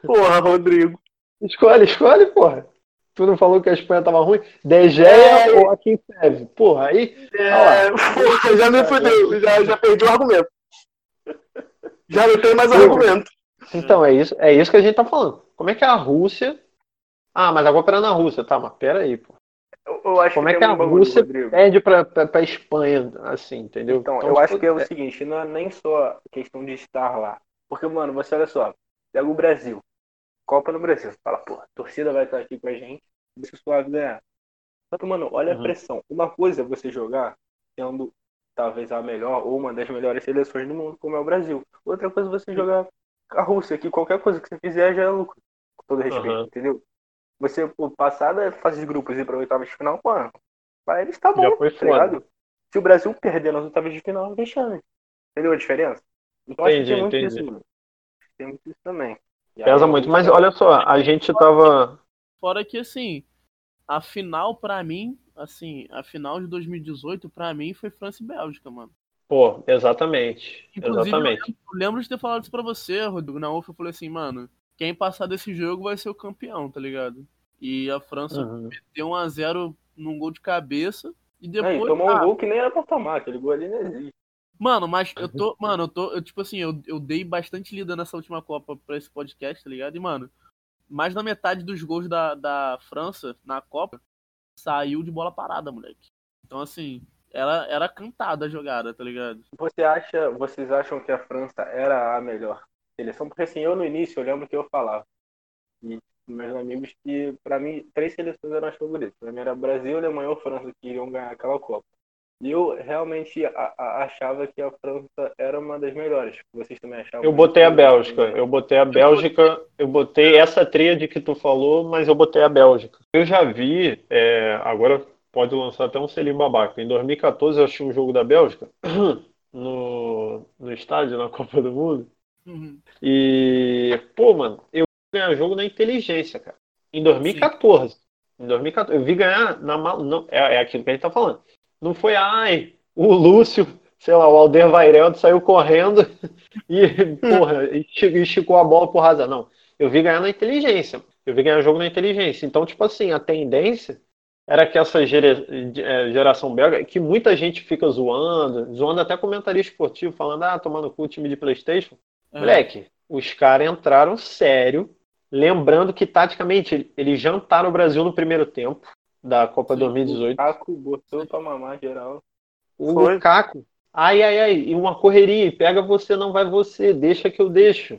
D: Porra, Rodrigo.
A: Escolhe, escolhe, porra. Tu não falou que a Espanha tava ruim? De Gea
D: É.
A: ou Akinfev? Porra, aí.
D: É, porra, já me fudeu. Já, já perdi o argumento. Já não tem mais argumento.
A: Então, é isso, é isso que a gente tá falando. Como é que a Rússia. Ah, mas a Copa era na Rússia. Tá, mas pera aí, pô.
C: Eu, eu acho
A: Como
C: que
A: é que a Rússia
C: Rodrigo.
A: perde pra, pra, pra Espanha, assim, entendeu?
C: Então, eu
A: tipo,
C: acho que é o seguinte, não é nem só questão de estar lá. Porque, mano, você olha só, pega o Brasil, Copa no Brasil, você fala, pô, a torcida vai estar aqui com a gente, deixa o suave ganhar. Só que, mano, olha
A: Uhum.
C: a pressão. Uma coisa é você jogar sendo talvez a melhor ou uma das melhores seleções do mundo, como é o Brasil. Outra coisa é você jogar a Rússia, que qualquer coisa que você fizer já é lucro. Com todo respeito,
A: Uhum.
C: entendeu? Você, pô, passar da fase de grupos e pra oitava de final, mano, pra eles tá bom,
A: Já foi
C: tá ligado? Se o Brasil perder nas oitavas de final, vexame. Entendeu a diferença? Então acho que
A: Entendi,
C: tem muito
A: entendi.
C: isso, mano. Tem muito isso também. E
A: Pesa muito. Mas olha só, a gente tava.
B: Fora que, assim, a final, pra mim, assim, a final de 2018, pra mim, foi França e Bélgica, mano.
A: Pô, exatamente.
B: Inclusive,
A: Exatamente.
B: Eu, lembro, eu lembro de ter falado isso pra você, Rodrigo. Na UFA, eu falei assim, mano, quem passar desse jogo vai ser o campeão, tá ligado? E a França
A: Uhum.
B: deu 1x0 num gol de cabeça. E depois.
C: tomou
B: ah,
C: um gol que nem era pra tomar, aquele gol ali não existe.
B: Mano, mas eu tô. Mano, eu tô. Eu, tipo assim, eu, eu dei bastante lida nessa última Copa pra esse podcast, tá ligado? E, mano, mais da metade dos gols da, da França na Copa saiu de bola parada, moleque. Então, assim, ela era cantada a jogada, tá ligado?
C: Você acha, vocês acham que a França era a melhor seleção? Porque assim, eu no início eu lembro que eu falava. E meus amigos que, pra mim, três seleções eram as favoritas. Pra mim era Brasil, Alemanha ou França que iriam ganhar aquela Copa. E eu realmente a- a- achava que a França era uma das melhores. Vocês também achavam?
A: Eu botei a? Bélgica. Eu botei a Bélgica. Eu botei essa tríade que tu falou, mas eu botei a Bélgica. Eu já vi, é, agora pode lançar até um selinho babaca. Em 2014 eu achei um jogo da Bélgica no, no estádio, na Copa do Mundo.
B: Uhum.
A: E, pô, mano, eu vi ganhar jogo na inteligência, cara. Em 2014. Em 2014. Eu vi ganhar na mal. Não, é, é aquilo que a gente tá falando. Não foi, ai, o Lúcio, sei lá, o Alder Vaireldo saiu correndo e, porra, esticou a bola por razão. Não, eu vi ganhar na inteligência. Eu vi ganhar jogo na inteligência. Então, tipo assim, a tendência era que essa é, geração belga, que muita gente fica zoando, zoando até comentarista esportivo, falando, ah, tomando cu o time de Playstation. É. Moleque, os caras entraram sério, lembrando que taticamente eles jantaram o Brasil no primeiro tempo da Copa Sim, 2018. O
C: Caco botou pra mamar geral.
A: O Foi. Caco, ai, ai, ai, e uma correria, pega você, não vai você, deixa que eu deixo.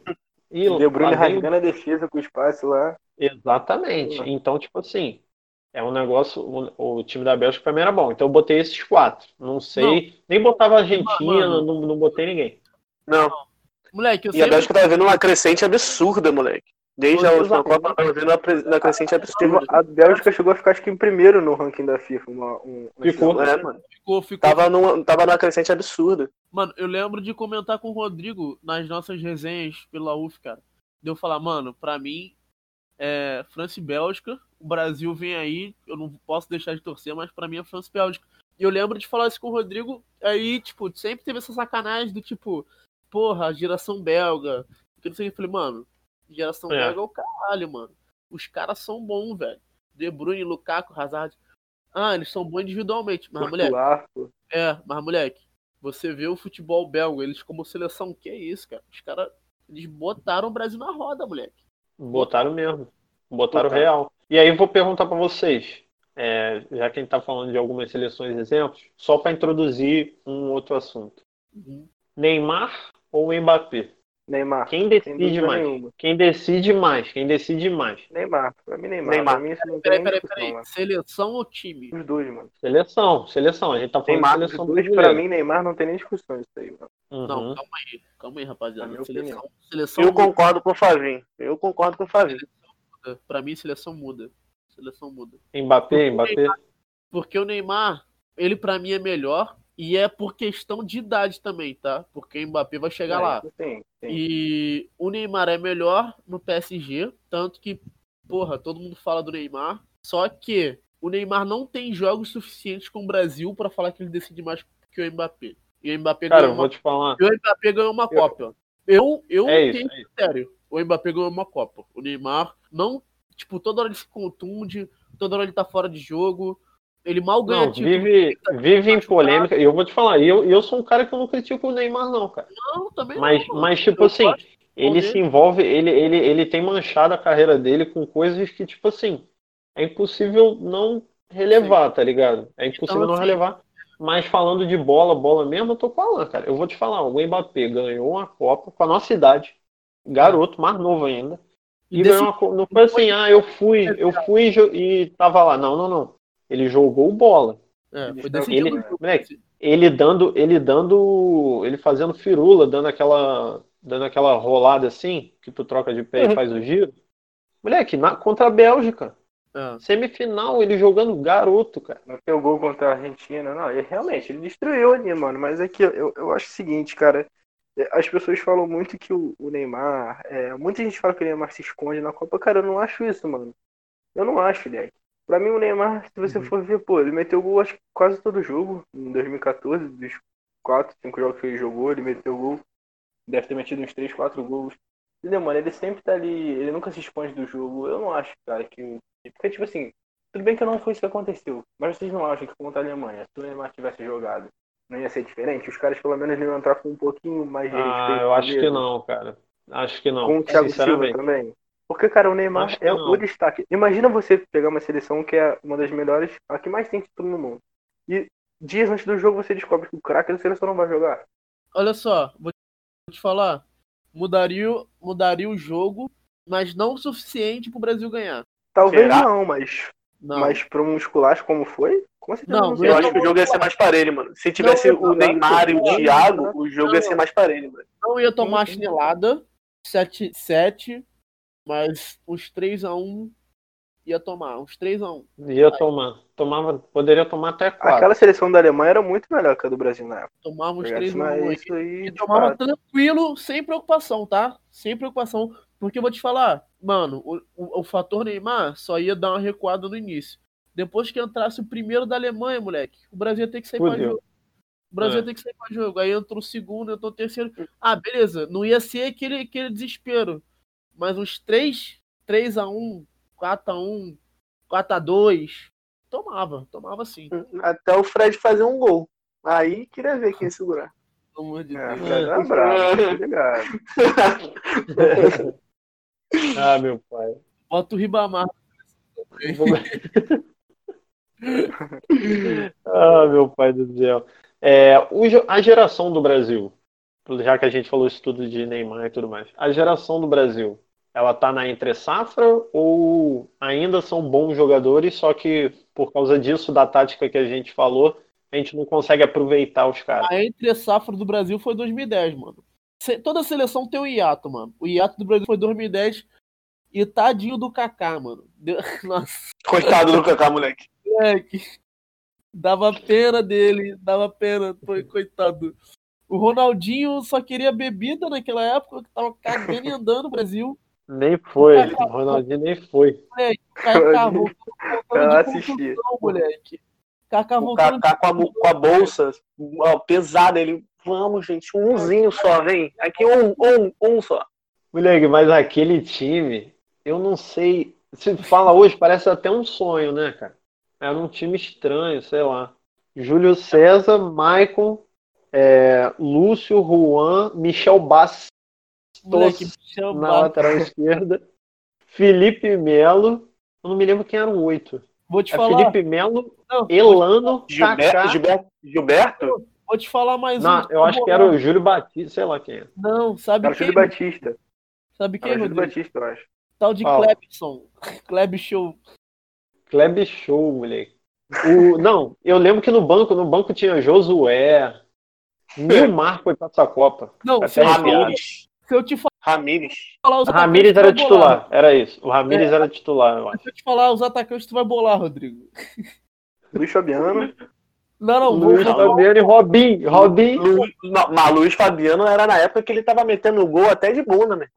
C: E o De Bruyne rasgando a defesa com o espaço lá.
A: Exatamente. Então, tipo assim, é um negócio. O, o, time da Bélgica pra mim era bom. Então eu botei esses quatro. Não sei. Não. Nem botava a Argentina, não, não botei ninguém.
D: Não. Moleque, eu e a Bélgica tá vendo uma crescente absurda, moleque. Desde a última Copa, tá vendo uma crescente absurda.
C: A Bélgica chegou a ficar acho que em primeiro no ranking da FIFA. Uma, um,
A: ficou,
D: é, mano. Ficou, ficou. Tava, numa, tava numa crescente absurda.
B: Mano, eu lembro de comentar com o Rodrigo nas nossas resenhas pela UF, cara. De eu falar, mano, pra mim, é França e Bélgica. O Brasil vem aí, eu não posso deixar de torcer, mas para mim é França e Bélgica. E eu lembro de falar isso com o Rodrigo, aí, tipo, sempre teve essa sacanagem do tipo, porra, geração belga. Eu falei, mano, geração é. belga é o caralho, mano. Os caras são bons, velho. De Bruyne, Lukaku, Hazard. Ah, eles são bons individualmente, mas moleque. É, mas moleque, você vê o futebol belga, eles como seleção, que é isso, cara? Os caras, eles botaram o Brasil na roda, moleque.
A: Botaram mesmo. Botaram, Botaram. real. E aí eu vou perguntar para vocês, é, já que a gente está falando de algumas seleções exemplos, só para introduzir um outro assunto. Uhum. Neymar ou Mbappé?
C: Neymar.
A: Quem decide mais? Nenhuma. Quem decide mais? Quem decide mais?
C: Neymar. Pra mim, Neymar. Neymar. Pra mim, isso não peraí, peraí, peraí.
B: Seleção ou time?
C: Os dois, mano.
A: Seleção, seleção. A gente tá falando
C: Neymar,
A: de seleção.
C: Os dois, pra mim, Neymar não tem nem discussão isso aí, mano.
B: Uhum. Não, calma aí. Calma aí, rapaziada.
D: Seleção, seleção Eu muda. concordo com o Flavinho. Eu concordo com o Flavinho.
B: Pra mim, seleção muda. Seleção muda.
A: Mbappé, Mbappé.
B: porque o Neymar, ele pra mim é melhor e é por questão de idade também, tá? Porque o Mbappé vai chegar é, lá. Sim, sim. E o Neymar é melhor no PSG, tanto que, porra, todo mundo fala do Neymar. Só que o Neymar não tem jogos suficientes com o Brasil para falar que ele decide mais que o Mbappé. E o Mbappé
A: Cara, ganhou uma... te falar.
B: E o Mbappé ganhou uma Copa. Eu, eu é tenho isso, é sério. O Mbappé ganhou uma Copa. O Neymar não. Tipo, toda hora ele se contunde, toda hora ele tá fora de jogo. Ele mal ganha
A: não, Vive, vive em polêmica. E eu vou te falar, eu, eu sou um cara que eu não critico o Neymar, não, cara.
B: Não, também
A: mas,
B: não.
A: Mas, tipo eu assim, ele se envolve, ele, ele, ele tem manchado a carreira dele com coisas que, tipo assim, é impossível não relevar, Sim. tá ligado? É impossível então, não assim, relevar. Mas falando de bola, bola mesmo, eu tô falando, cara. Eu vou te falar, o Mbappé ganhou uma Copa com a nossa idade, garoto, mais novo ainda. E, e ganhou uma Copa. Não foi assim, ah, eu fui, eu fui e tava lá. Não, não, não. Ele jogou bola. É, ele, moleque, ele dando, ele dando, ele fazendo firula, dando aquela, dando aquela rolada assim, que tu troca de pé e uhum. faz o giro. Moleque, na, contra a Bélgica. É. Semifinal, ele jogando garoto, cara.
C: Não tem o gol contra a Argentina, não. Ele, realmente, ele destruiu ali, mano. Mas é que eu, eu acho o seguinte, cara. É, as pessoas falam muito que o, o Neymar. É, muita gente fala que o Neymar se esconde na Copa. Cara, eu não acho isso, mano. Eu não acho, Leque. Pra mim, o Neymar, se você uhum. for ver, pô, ele meteu gol acho quase todo jogo em 2014, dos 4, 5 jogos que ele jogou, ele meteu gol. Deve ter metido uns 3, 4 gols. Entendeu, mano? Ele sempre tá ali, ele nunca se esconde do jogo. Eu não acho, cara, que. Porque, tipo assim, tudo bem que não foi isso que aconteceu, mas vocês não acham que contra a Alemanha, se o Neymar tivesse jogado, não ia ser diferente? Os caras pelo menos iam entrar com um pouquinho mais de
A: Ah, eu acho que não, cara. Acho que não.
C: Com o Thiago Silva também. Porque, cara, o Neymar é o destaque. Imagina você pegar uma seleção que é uma das melhores, a que mais tem título no mundo. E dias antes do jogo você descobre que o craque da seleção não vai jogar.
B: Olha só, vou te falar. Mudaria, mudaria o jogo, mas não o suficiente pro Brasil ganhar.
C: Talvez Será? não, mas. Não. Mas pro muscular como foi?
D: Com certeza não, não eu acho que o jogo ia ser mais parelho, mano. Se tivesse o Neymar e o Thiago, o jogo ia ser mais parelho, mano.
B: Não ia tomar a chinelada. 7-7 mas uns 3x1 ia tomar, uns 3x1.
A: Ia Aí. tomar. Tomava, poderia tomar até 4.
C: Aquela seleção da Alemanha era muito melhor que a do Brasil na época.
B: Tomava uns 3x1 e, e tomava tranquilo, sem preocupação, tá? Sem preocupação. Porque eu vou te falar, mano, o, o, o fator Neymar só ia dar uma recuada no início. Depois que entrasse o primeiro da Alemanha, moleque, o Brasil ia ter que sair Fudeu. pra jogo. O Brasil é. tem que sair para jogo. Aí entrou o segundo, entrou o terceiro. Ah, beleza. Não ia ser aquele, aquele desespero. Mas uns 3, 3 a 1 4 a 1 4 a 2 tomava, tomava sim.
D: Até o Fred fazer um gol. Aí queria ver quem segurar.
B: Pelo amor de
C: É,
B: Deus.
C: Fred era bravo, ligado?
A: Ah, meu pai.
B: Bota o Ribamar.
A: ah, meu pai do céu. É, a geração do Brasil, já que a gente falou isso tudo de Neymar e tudo mais, a geração do Brasil, ela tá na entre safra ou ainda são bons jogadores, só que por causa disso, da tática que a gente falou, a gente não consegue aproveitar os caras?
B: A entre safra do Brasil foi 2010, mano. Toda seleção tem um hiato, mano. O hiato do Brasil foi 2010 e tadinho do Kaká, mano. Deu- Nossa,
D: Coitado do Kaká, moleque.
B: moleque. Dava pena dele, dava pena, foi coitado. O Ronaldinho só queria bebida naquela época, que tava cagando e andando no Brasil.
A: Nem foi, o Ronaldinho nem foi.
B: Moleque, Kaká contusão, moleque. Kaká
D: Kaká com a, com a bolsa ó, pesada. Ele, vamos, gente, umzinho só, vem. Aqui um, um, um só.
A: Moleque, mas aquele time, eu não sei. Se fala hoje, parece até um sonho, né, cara? Era um time estranho, sei lá. Júlio César, Maicon, é, Lúcio, Juan, Michel Bastos
B: Moleque, Michel
A: na lateral esquerda, Felipe Melo, eu não me lembro quem era o oito.
B: Vou te
A: É
B: falar.
A: Felipe Melo,
B: Não,
A: Elano,
D: Gilberto,
A: Kaká.
D: Gilberto, Gilberto?
B: Vou te falar mais um.
A: Não, eu acho que era o Júlio Batista, sei lá quem é.
B: Não, sabe
C: Era o
B: quem?
C: Júlio Batista.
B: Sabe quem,
C: Era o Júlio? Batista, eu acho.
B: Tal de
A: Fala.
B: Clebson. Kleb Show.
A: Kleb Show, moleque. O, não, eu lembro que no banco, no banco tinha Josué. Nilmar foi pra essa Copa.
B: Não,
A: Até.
D: Ramires.
B: Se eu te
D: Ramires.
B: falar os
A: Ramires
B: atacantes,
A: era
B: bolar.
A: titular, era isso. O Ramires era titular, eu acho.
B: Se eu te falar os atacantes, tu vai bolar, Rodrigo.
C: Luiz Fabiano.
B: Não, não,
A: Luiz. Fabiano e Robin. Robin.
D: Lu, não, mas Luiz Fabiano era na época que ele tava metendo gol até de bunda, né?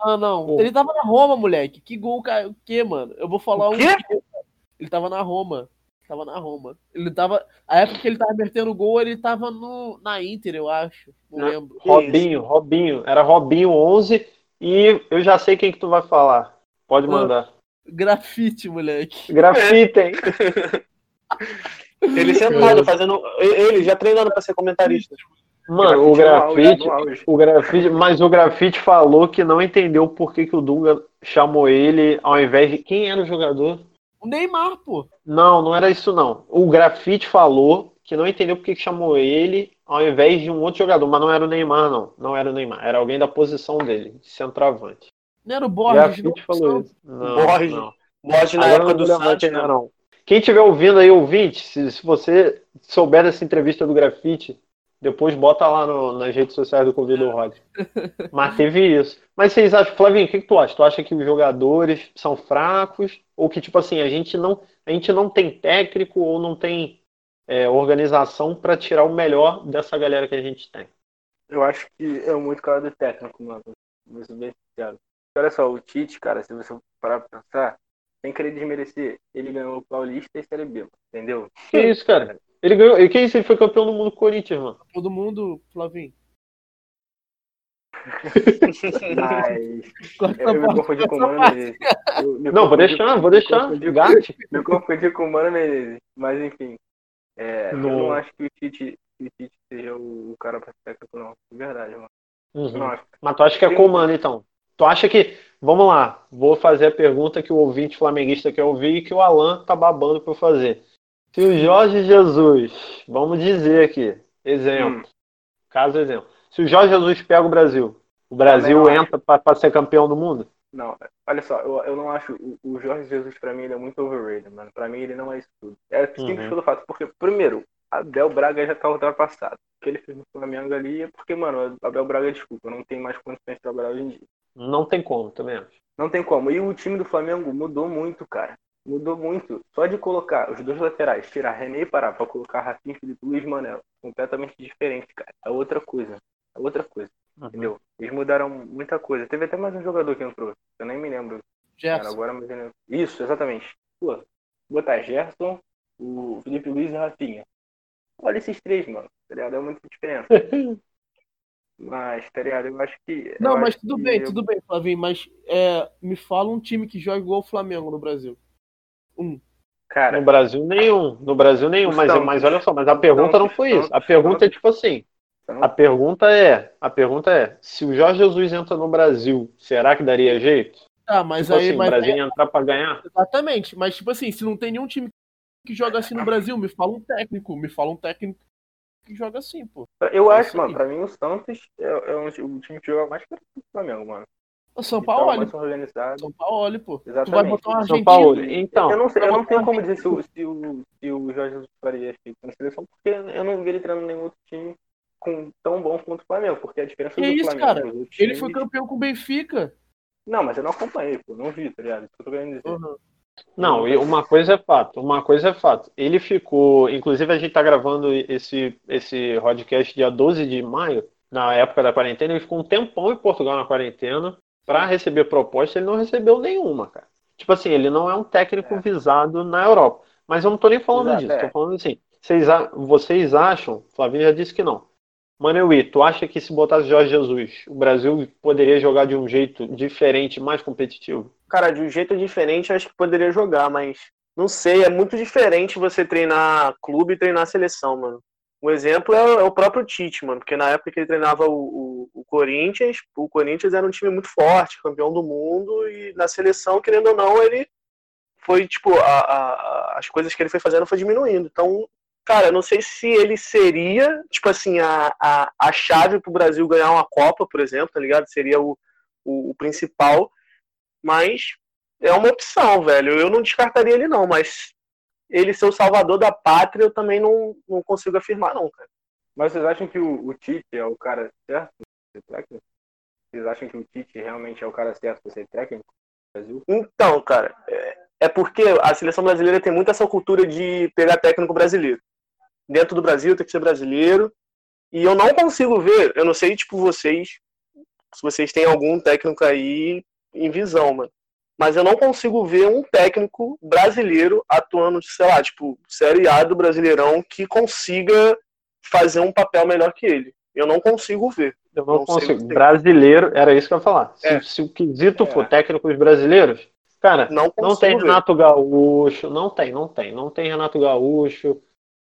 B: Ah, não.
A: Pô.
B: Ele tava na Roma, moleque. Que gol, cara. O que, mano? Eu vou falar
D: O
B: um.
D: quê?
B: Ele tava na Roma. Tava na Roma. Ele tava. A época que ele tava metendo gol, ele tava no... na Inter, eu acho. Não
D: Não.
B: lembro.
A: Robinho, Robinho. Era Robinho 11 e eu já sei quem que tu vai falar. Pode mandar.
B: Grafite, moleque.
A: Grafite, hein?
D: Ele sentado, fazendo. Ele já treinando pra ser comentarista.
A: Mano, o grafite,
C: no auge.
A: o grafite, mas o grafite falou que não entendeu por que, que o Dunga chamou ele ao invés de quem era o jogador.
B: O Neymar, pô.
A: Não, não era isso não. O grafite falou que não entendeu por que, que chamou ele ao invés de um outro jogador, mas não era o Neymar não, não era o Neymar, era alguém da posição dele, de centroavante.
B: Não era o Borges, não?
A: grafite falou isso. Não,
D: Borges.
A: não.
D: Borges na
A: Agora
D: época do
A: não
D: Santos,
A: era,
D: né?
A: não. Quem estiver ouvindo aí, ouvinte, se, se você souber dessa entrevista do grafite, depois bota lá no- nas redes sociais do Convido Rod. Mas teve isso. Mas vocês acham, Flavinho, o que, que tu acha? Tu acha que os jogadores são fracos? Ou que, tipo assim, a gente não, a gente não tem técnico ou não tem é, organização para tirar o melhor dessa galera que a gente tem?
C: Eu acho que é muito cara do técnico, mano. Vou ser bem sincero. Olha só, o Tite, cara, se você parar pra pensar, sem querer desmerecer, ele ganhou o Paulista e Série B, entendeu?
A: Que isso, cara? Ele ganhou. E que isso? Ele foi campeão do mundo com o Corinthians, mano.
B: Todo mundo, Flavinho.
C: Mas eu me confundi com o Mano. Menezes. Eu me
A: Não, vou
C: confundi-
A: deixar, vou
C: me
A: deixar.
C: confundi com-
A: Gato.
C: Me confundi com o Mano Menezes. Mas enfim, é, eu não acho que o Tite, que o Tite seja o, o cara pra ser técnico, não. De verdade, mano.
A: Uhum. Mas tu acha que é
C: Tem-
A: comando, então? Tu acha que. Vamos lá, vou fazer a pergunta que o ouvinte flamenguista quer ouvir e que o Alan tá babando pra eu fazer. Se o Jorge Jesus, vamos dizer aqui, exemplo,
C: Hum.
A: caso exemplo. Se o Jorge Jesus pega o Brasil, o Brasil entra pra, pra ser campeão do mundo?
C: Não, olha só, eu, eu não acho. O, o Jorge Jesus, pra mim, ele é muito overrated, mano. Pra mim, ele não é isso tudo. É simples
A: Uhum.
C: pelo fato, porque, primeiro, Abel Braga já tá ultrapassado. O que ele fez no Flamengo ali é porque, mano, Abel Braga, desculpa, não tem mais condições de trabalhar hoje em dia.
A: Não tem como, também acho.
C: Não tem como. E o time do Flamengo mudou muito, cara. Mudou muito. Só de colocar os dois laterais, tirar René e parar pra colocar Rafinha, Felipe Luiz, Manel. Completamente diferente, cara. É outra coisa. É outra coisa. Entendeu? Eles mudaram muita coisa. Teve até mais um jogador que entrou. Eu nem me lembro. Cara,
B: Gerson.
C: agora mas ele... Isso, exatamente. Pô, botar Gerson, o Felipe Luiz e o Rafinha. Olha esses três, mano. Tá ligado? É muita diferença. mas, tá ligado? Eu acho que.
B: Não, mas tudo bem,
C: eu-
B: tudo bem, Flavinho, mas é, me fala um time que joga igual o Flamengo no Brasil. Um.
C: Cara,
A: No Brasil nenhum, no Brasil nenhum, mas, mas olha só, mas a pergunta não foi isso. A pergunta é tipo assim, a pergunta é, a pergunta é, se o Jorge Jesus entra no Brasil, será que daria jeito?
B: Tá, mas
A: tipo
B: aí.
A: assim, o
B: mas
A: Brasil
B: aí-
A: ia entrar pra ganhar?
B: Exatamente, mas tipo assim, se não tem nenhum time que joga assim no Brasil, me fala um técnico, me fala um técnico que joga assim, pô.
C: eu
B: é
C: acho, mano, pra mim o Santos é, é um, o time que joga mais que o Flamengo, mano.
B: O São
C: tá
B: Paulo,
C: mais organizado.
B: São Paulo, pô. Tu vai
C: Exatamente.
B: botar um
A: São. Paulo, então,
C: eu não, sei, eu não tenho como dizer se o, se o, se o Jorge Jesus faria feito na seleção, porque eu não vi ele treinando nenhum outro time com, tão bom quanto o Flamengo, porque a diferença
B: Que
C: do
B: isso,
C: Flamengo
B: cara? Ele
C: times-
B: foi campeão com o Benfica.
C: Não, mas eu não acompanhei, pô, não vi, tá ligado? Isso que eu tô querendo dizer.
B: Uhum.
A: Não, e uma coisa é fato, uma coisa é fato. Ele ficou, inclusive a gente tá gravando esse esse podcast dia 12 de maio, na época da quarentena, ele ficou um tempão em Portugal na quarentena para receber proposta, ele não recebeu nenhuma, cara. Tipo assim, ele não é um técnico
C: É.
A: visado na Europa. Mas eu não tô nem falando
C: Exato,
A: disso,
C: é.
A: tô falando assim, vocês, a- vocês acham, Flavinho já disse que não. Maneuí, tu acha que se botasse Jorge Jesus, o Brasil poderia jogar de um jeito diferente, mais competitivo?
D: Cara, de um jeito diferente, acho que poderia jogar, mas não sei, é muito diferente você treinar clube e treinar seleção, mano. Um exemplo é, é o próprio Tite, mano, porque na época que ele treinava o, o, o Corinthians, o Corinthians era um time muito forte, campeão do mundo, e na seleção, querendo ou não, ele foi, tipo, a- a- as coisas que ele foi fazendo foi diminuindo. Então, cara, eu não sei se ele seria, tipo assim, a, a, a chave pro Brasil ganhar uma Copa, por exemplo, tá ligado? Seria o, o, o principal, mas é uma opção, velho. Eu não descartaria ele, não, mas ele ser o salvador da pátria, eu também não, não consigo afirmar, não, cara.
C: Mas vocês acham que o, o Tite é o cara certo pra ser técnico? Vocês acham que o Tite realmente é o cara certo pra ser técnico no Brasil?
D: Então, cara, é, é porque a seleção brasileira tem muito essa cultura de pegar técnico brasileiro. Dentro do Brasil tem que ser brasileiro. E eu não consigo ver, eu não sei, tipo, vocês, se vocês têm algum técnico aí em visão, mano. Mas eu não consigo ver um técnico brasileiro atuando, sei lá, tipo, Série A do Brasileirão que consiga fazer um papel melhor que ele. Eu não consigo ver.
A: Eu não,
D: Não
A: consigo. Brasileiro, era isso que eu ia falar. Se,
D: É.
A: se o quesito
C: É.
A: for técnicos brasileiros, cara,
D: Não
A: não tem
D: ver.
A: Renato Gaúcho, não tem, não tem. Não tem Renato Gaúcho,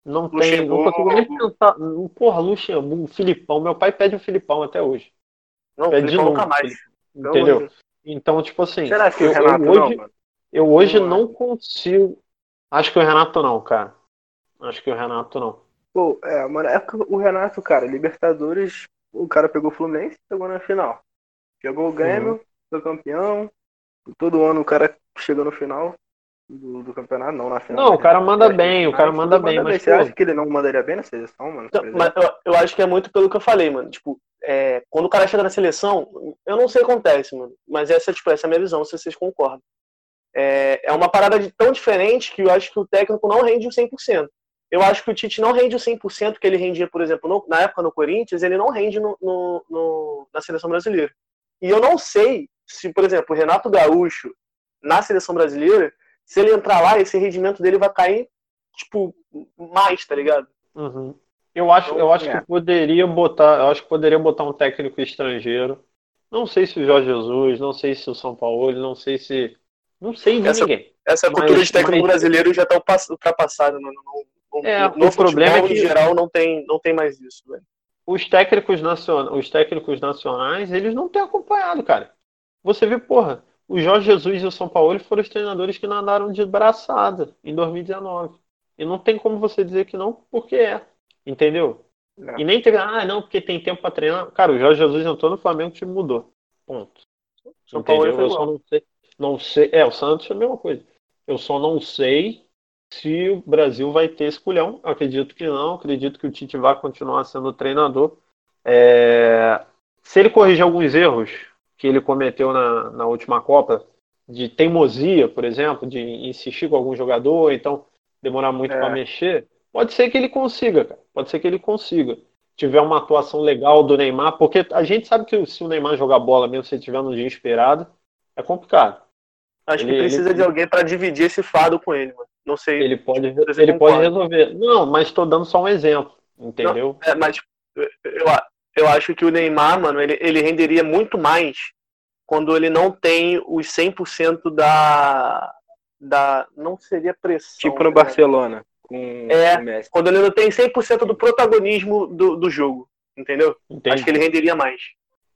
A: não tem. Não consigo nem pensar. Porra, Luxemburgo, Filipão. Meu pai pede o Filipão até hoje.
D: Não,
A: Pede de
D: Filipão nunca mais.
A: Entendeu?
D: Deus.
A: Então, tipo assim,
C: Será que
A: eu,
C: o Renato
A: eu hoje,
C: não, mano?
A: eu hoje
C: Não
A: não consigo. Acho que o Renato não, cara. Acho que o Renato não.
C: Pô, é, mano, é que o Renato, cara, Libertadores, o cara pegou o Fluminense e chegou na final. Pegou o Grêmio, foi campeão. Todo ano o cara chega no final do, do campeonato, não na final.
A: Não, o cara
C: na-
A: manda
C: nas
A: bem, o cara manda bem, mas,
C: Você acha que ele não mandaria bem na seleção, mano?
D: Então, mas eu, eu acho que é muito pelo que eu falei, mano. Tipo, é, quando o cara chega na seleção, eu não sei o que acontece, mano. Mas essa, tipo, essa é a minha visão, se vocês concordam. É, é uma parada de, tão diferente que eu acho que o técnico não rende o 100%. Eu acho que o Tite não rende o 100% que ele rendia, por exemplo, no- na época no Corinthians, ele não rende no, no- no- na seleção brasileira. E eu não sei se, por exemplo, o Renato Gaúcho, na seleção brasileira, se ele entrar lá, esse rendimento dele vai cair, tipo, mais, tá ligado?
A: Uhum. Eu acho, eu acho
C: É.
A: que poderia botar, eu acho que poderia botar um técnico estrangeiro. Não sei se o Jorge Jesus, não sei se o São Paulo, não sei se, não sei de
D: Essa-
A: ninguém.
D: Essa
A: Mas-
D: cultura de técnico
A: mas-
D: brasileiro já tá ulpa- ultrapassada, mano. No, no,
A: É,
D: no
A: o problema é que-
D: em geral, não tem, não tem mais isso, velho.
A: Os técnicos nacionais, os técnicos nacionais, eles não têm acompanhado, cara. Você vê, porra, o Jorge Jesus e o São Paulo foram os treinadores que nadaram de braçada em 2019. E não tem como você dizer que não, porque é. Entendeu?
C: É.
A: E nem teve, ah, não, porque tem tempo pra treinar. Cara, o Jorge Jesus entrou no Flamengo, o time mudou. Ponto.
D: São Paulo
A: Eu só não sei, não sei. É, o Santos é a mesma coisa. Eu só não sei se o Brasil vai ter esse culhão. Eu acredito que não. Acredito que o Tite vai continuar sendo treinador. É, Se ele corrigir alguns erros que ele cometeu na, na última Copa, de teimosia, por exemplo, de insistir com algum jogador, então demorar muito
C: É.
A: para mexer, pode ser que ele consiga, cara. Pode ser que ele consiga. Tiver uma atuação legal do Neymar, porque a gente sabe que se o Neymar jogar bola mesmo se ele tiver no dia esperado, é complicado.
D: Acho
A: Ele-
D: que precisa
A: ele-
D: de alguém pra dividir esse fado com ele, mano. Não sei.
A: Ele pode, ele pode resolver. Não, mas estou dando só um exemplo, entendeu?
D: Não, é, mas eu, eu acho que o Neymar, mano, ele, ele renderia muito mais quando ele não tem os 100% da. da não seria pressão.
C: Tipo no né? Barcelona. Com
D: é, com quando ele não tem 100% do protagonismo do, do jogo, entendeu? Entendi. Acho que ele renderia mais.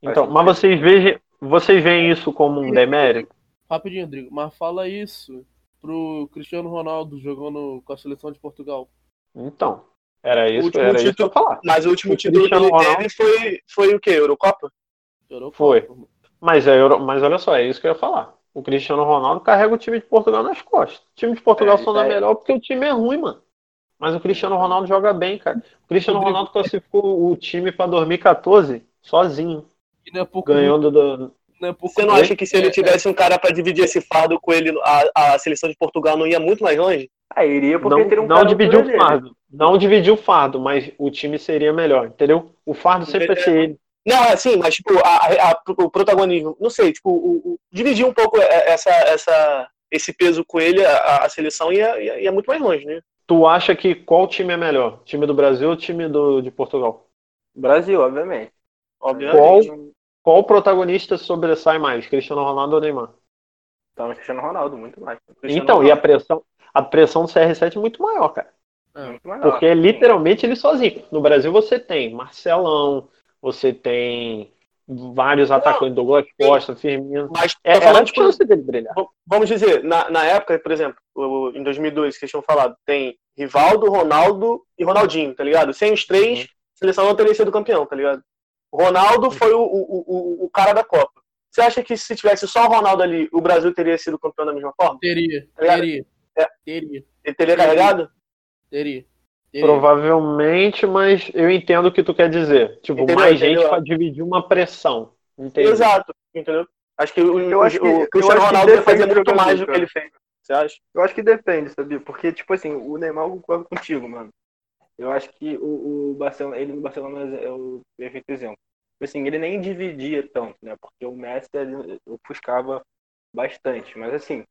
A: Então, mas vocês veem, vocês veem isso como um demérito?
B: Rapidinho, Rodrigo, mas fala isso pro Cristiano Ronaldo jogando com a seleção de Portugal.
A: Então, era isso, era título, isso que eu falar.
D: Mas o último o título que ele Ronaldo... teve foi, foi o quê? Eurocopa?
A: Eurocopa? Foi. Mas, é Euro... mas olha só, é isso que eu ia falar. O Cristiano Ronaldo carrega o time de Portugal nas costas. O time de Portugal é, só não é melhor porque o time é ruim, mano. Mas o Cristiano Ronaldo joga bem, cara. O Cristiano Ronaldo classificou o time para 2014 sozinho.
B: Não é
A: ganhando do,
D: não é Você não acha que se ele é, tivesse um cara para dividir esse fardo com ele, a, a seleção de Portugal não ia muito mais longe?
C: Ah, iria porque
A: não,
C: teria um
A: não dividiu o fardo. Não dividiu o fardo, mas o time seria melhor, entendeu? O fardo sempre vai ser ele.
D: Não, é assim, mas tipo, a, a, o protagonismo, não sei, tipo, o, o, dividir um pouco essa, essa, esse peso com ele, a, a seleção ia, ia, ia, muito mais longe, né?
A: Tu acha que qual time é melhor? Time do Brasil ou time do, de Portugal?
C: Brasil, obviamente.
A: obviamente. Qual, qual protagonista sobressai mais, Cristiano Ronaldo ou Neymar?
C: Então, Cristiano Ronaldo, muito mais.
A: Cristiano então, Ronaldo. e a pressão, a pressão do CR7 é muito maior, cara. É, muito maior. Porque é literalmente ele sozinho. No Brasil você tem Marcelão, você tem vários não, atacantes, Douglas Costa, Firmino.
D: Mas é, é a chance dele brilhar. Vamos dizer, na, na época, por exemplo, em 2002, que eles tinham falado, tem Rivaldo, Ronaldo e Ronaldinho, tá ligado? Sem os três, uhum. a seleção não teria sido campeão, tá ligado? Ronaldo foi o, o, o, o cara da Copa. Você acha que se tivesse só o Ronaldo ali, o Brasil teria sido campeão da mesma forma?
B: Teria, tá teria. É. Teria.
D: Ele teria, carregado?
B: Teria.
A: teria. Provavelmente, mas eu entendo o que tu quer dizer. Tipo, entendeu, mais entendeu? gente para dividir uma pressão. Entendeu?
D: Exato, entendeu? Acho que o, eu acho que, o Cristiano Ronaldo ia fazer muito mais do que ele fez. Você acha?
C: Eu acho que depende, sabia? Porque, tipo assim, o Neymar eu concordo contigo, mano. Eu acho que o, o Barcelona, ele no Barcelona é o perfeito exemplo. Tipo assim, ele nem dividia tanto, né? Porque o Messi ele ofuscava bastante. Mas assim,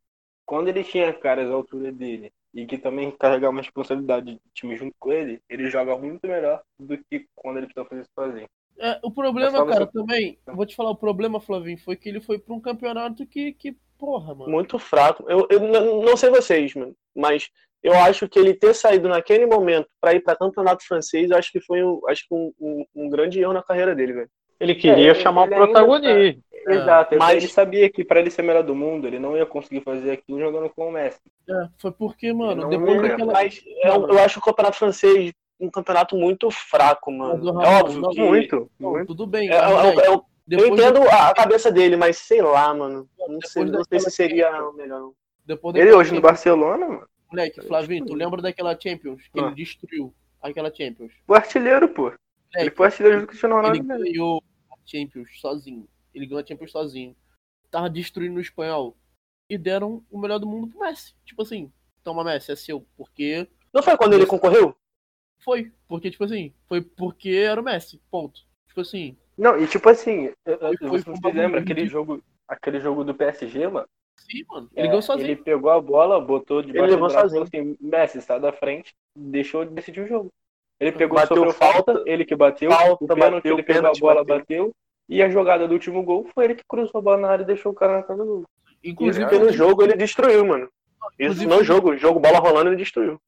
C: quando ele tinha caras à altura dele e que também carregava uma responsabilidade de time junto com ele, ele joga muito melhor do que quando ele precisa fazer isso sozinho.
B: É, o problema, cara, você... também, vou te falar, o problema, Flavinho, foi que ele foi para um campeonato que, que, porra, mano.
D: Muito fraco. Eu, eu não sei vocês, mano, mas eu acho que ele ter saído naquele momento para ir para campeonato francês, acho que foi um, acho que um, um, um grande erro na carreira dele, velho.
A: Ele queria é, chamar ele o protagonismo.
C: Tá... Exato, mas ele sabia que para ele ser melhor do mundo, ele não ia conseguir fazer aquilo jogando com o Messi.
B: É, foi porque, mano, depois daquela.
D: Mas eu, eu, acho o campeonato francês um campeonato muito fraco, mano. é óbvio não, que...
C: muito,
B: muito. Tudo bem.
D: É, é, é, eu entendo a cabeça dele, mas sei lá, mano. Não sei, não sei se seria o melhor.
C: ele hoje no Barcelona, mano.
B: Moleque, Flavinho, tu lembra daquela Champions que ah. ele destruiu? Aquela Champions.
C: O artilheiro, pô. Moleque, ele foi artilheiro do Cristiano Ronaldo.
B: Ele ganhou Champions sozinho. Ele ganhou a Champions sozinho. Tava destruindo o espanhol. E deram o melhor do mundo pro Messi. Tipo assim, toma Messi, é seu. Porque.
D: Não foi quando ele concorreu?
B: Foi. Porque, tipo assim, foi porque era o Messi. Ponto. Tipo assim.
C: Não, e tipo assim, foi, foi, você lembra aquele jogo, aquele jogo do PSG, mano?
B: Sim, mano. Ele é, ganhou sozinho.
C: Ele pegou a bola, botou de ele levou sozinho. assim, Messi está da frente, deixou de decidir o jogo. Ele pegou, bateu falta, ele que bateu, falta, o pênalti, bateu, ele pegou a bola, bateu. bateu. E a jogada do último gol foi ele que cruzou a bola na área e deixou o cara na casa do gol.
D: Inclusive, no jogo ele destruiu, mano. Isso no jogo, jogo bola rolando ele destruiu.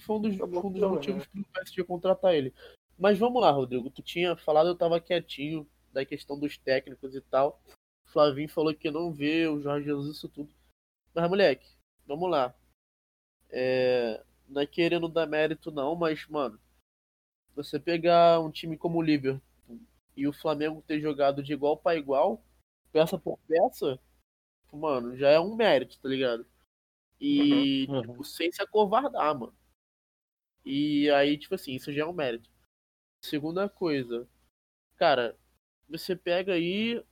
B: Foi um dos, foi um dos motivos que o PSG contratar ele. Mas vamos lá, Rodrigo. Tu tinha falado, eu tava quietinho da questão dos técnicos e tal. O Flavinho falou que não vê o Jorge Jesus isso tudo. Mas, moleque, vamos lá. É... Não é querendo dar mérito, não, mas, mano, você pegar um time como o Liverpool e o Flamengo ter jogado de igual para igual, peça por peça, mano, já é um mérito, tá ligado? E, uhum, uhum. tipo, sem se acovardar, mano. E aí, tipo assim, isso já é um mérito. Segunda coisa, cara, você pega aí,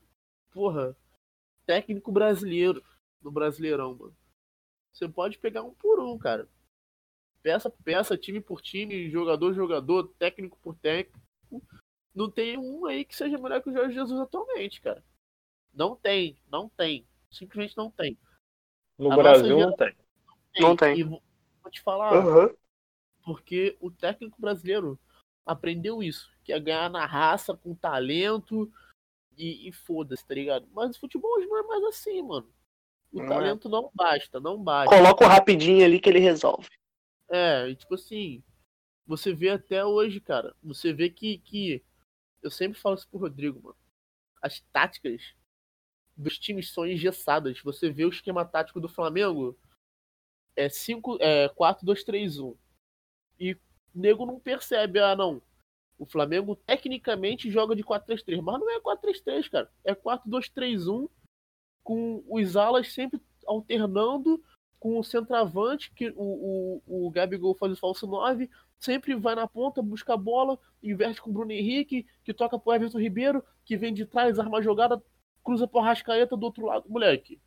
B: porra, técnico brasileiro, no Brasileirão, mano. Você pode pegar um por um, cara peça por peça, time por time, jogador jogador, técnico por técnico. Não tem um aí que seja melhor que o Jorge Jesus atualmente, cara. Não tem, não tem. Simplesmente não tem.
A: No A Brasil não tem.
D: Não tem. E,
B: Vou te falar.
D: Uhum.
B: Porque o técnico brasileiro aprendeu isso. Que é ganhar na raça, com talento e, e foda-se, tá ligado? Mas o futebol hoje não é mais assim, mano. O
C: Não é.
B: talento não basta, não basta.
D: Coloca o rapidinho ali que ele resolve.
B: É, e tipo assim, você vê até hoje, cara, você vê que, que eu sempre falo isso pro Rodrigo, mano. As táticas dos times são engessadas. Você vê o esquema tático do Flamengo é 5 é 4 2 3 1. E o nego não percebe, ah, não. O Flamengo tecnicamente joga de 4-3-3, mas não é 4-3-3, cara. É 4-2-3-1 com os alas sempre alternando com o centroavante, que o, o, o Gabigol faz o falso 9, sempre vai na ponta, busca a bola, inverte com o Bruno Henrique, que toca pro Everton Ribeiro, que vem de trás, arma a jogada, cruza pro Rascaeta do outro lado. Moleque,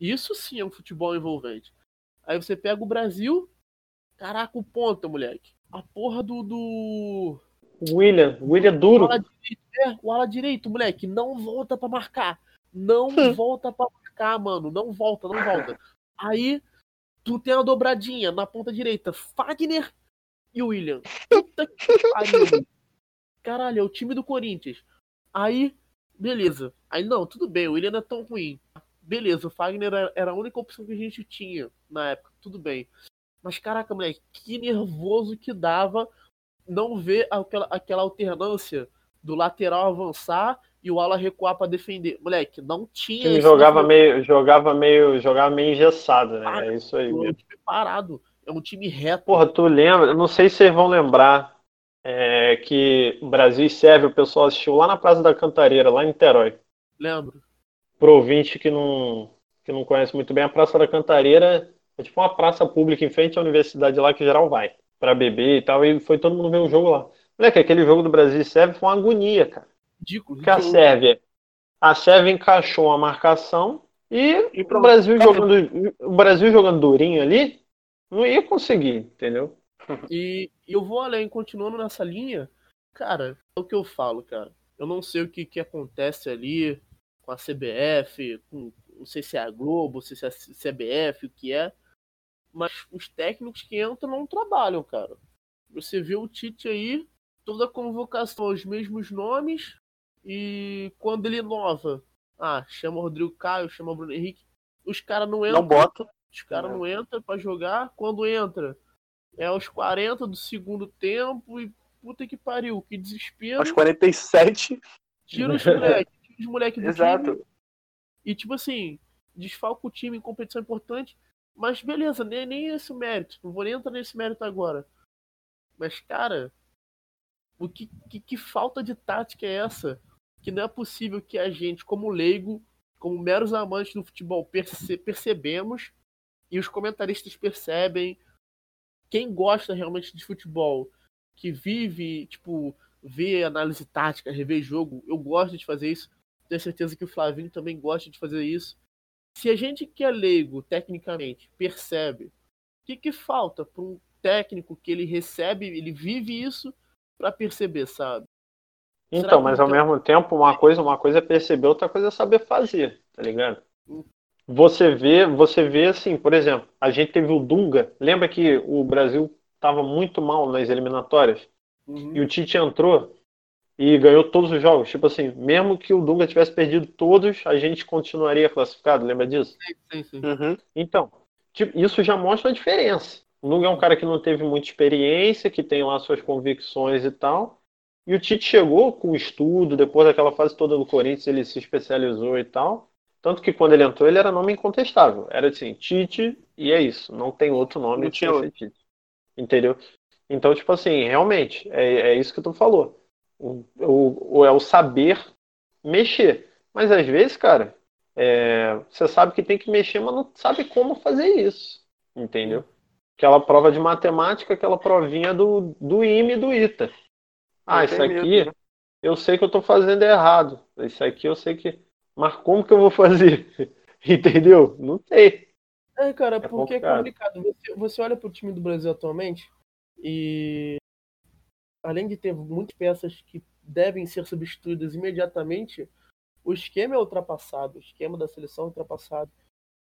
B: isso sim é um futebol envolvente. Aí você pega o Brasil, caraca, o ponta, moleque. A porra do. do...
A: William, William
B: O
A: duro.
B: ala direito, é, o ala direito, moleque, não volta pra marcar. Não volta pra marcar, mano. Não volta, não volta. Aí, tu tem a dobradinha na ponta direita. Fagner e William. Puta que pariu. Caralho, é o time do Corinthians. Aí, beleza. Aí, não, tudo bem, o William não é tão ruim. Beleza, o Fagner era- a única opção que a gente tinha na época. Tudo bem. Mas, caraca, moleque, que nervoso que dava não ver aquela, aquela alternância do lateral avançar e o ala recuar pra defender. Moleque, não
A: O
B: tinha. isso
A: jogava meio, jogava meio, jogava meio engessado, né?
B: Ah,
A: É isso aí mesmo.
B: time parado. É um time reto.
A: Porra, tu lembra? eu Não sei se vocês vão lembrar é, que Brasil e Sérvia, o pessoal assistiu lá na Praça da Cantareira, lá em Niterói.
B: Lembro.
A: Pro ouvinte que não, que não conhece muito bem, a Praça da Cantareira é tipo uma praça pública em frente à universidade lá que geral vai pra beber e tal, e foi todo mundo ver o jogo lá. Moleque, aquele jogo do Brasil e Sérvia foi uma agonia, cara.
B: Ridículo.
A: Porque a. Sérvia, a Sérvia encaixou a marcação e,
D: E
A: o. Brasil jogando, o Brasil jogando durinho ali, não ia conseguir, entendeu?
B: E e eu vou além, continuando nessa linha, cara, é o que eu falo, cara. Eu não sei o que, que acontece ali com a CBF, com, não sei se é a Globo, se é a CBF, o que é, mas os técnicos que entram não trabalham, cara. Você vê o Tite aí, toda a convocação, os mesmos nomes, e quando ele inova, ah, chama o Rodrigo Caio, chama o Bruno Henrique, os caras não entram.
D: Não bota.
B: Os caras não entram pra jogar. Quando entra, é aos 40 do segundo tempo e puta que pariu, que desespero.
D: Aos 47.
B: Tira os moleques, tira os moleques do time.
C: Exato.
B: E tipo assim, desfalca o time em competição importante. Mas beleza, nem, nem esse mérito. Não vou nem entrar nesse mérito agora. Mas, cara, o que, que, que falta de tática é essa? Que não é possível que a gente, como leigo, como meros amantes do futebol, perce- percebemos e os comentaristas percebem. Quem gosta realmente de futebol, que vive, tipo, vê análise tática, rever jogo, eu gosto de fazer isso. Tenho certeza que o Flavinho também gosta de fazer isso. Se a gente que é leigo, tecnicamente, percebe, o que, que falta para um técnico que ele recebe, ele vive isso para perceber, sabe?
A: Então, mas ao
B: tem-
A: mesmo tempo, uma coisa, uma coisa é perceber, outra coisa é saber fazer, tá ligado? Você vê, você vê assim, por exemplo, a gente teve o Dunga, lembra que o Brasil estava muito mal nas eliminatórias e o Tite entrou e ganhou todos os jogos. Tipo assim, mesmo que o Dunga tivesse perdido todos, a gente continuaria classificado, lembra disso?
B: Sim, sim.
D: Uhum.
A: Então, tipo, isso já mostra a diferença. O Dunga é um cara que não teve muita experiência, que tem lá suas convicções e tal. E o Tite chegou com estudo, depois daquela fase toda do Corinthians, ele se especializou e tal. Tanto que quando ele entrou, ele era nome incontestável. Era assim, Tite, e é isso. Não tem outro nome
D: Não
A: que
D: tinha
A: Tite. Entendeu? Então, tipo assim, realmente, é, é isso que tu falou. O, o, o- é o saber mexer. Mas às vezes, cara, é, você sabe que tem que mexer, mas não sabe como fazer isso. Entendeu? Aquela prova de matemática, aquela provinha do, do IME e do ITA. Ah, isso
D: tem medo,
A: aqui
D: né?
A: eu sei que eu tô fazendo errado. Isso aqui eu sei que. Mas como que eu vou fazer? Entendeu? Não sei.
B: É, cara,
A: É
B: porque é
A: complicado.
B: complicado. Você, você olha pro time do Brasil atualmente e além de ter muitas peças que devem ser substituídas imediatamente, o esquema é ultrapassado, o esquema da seleção é ultrapassado.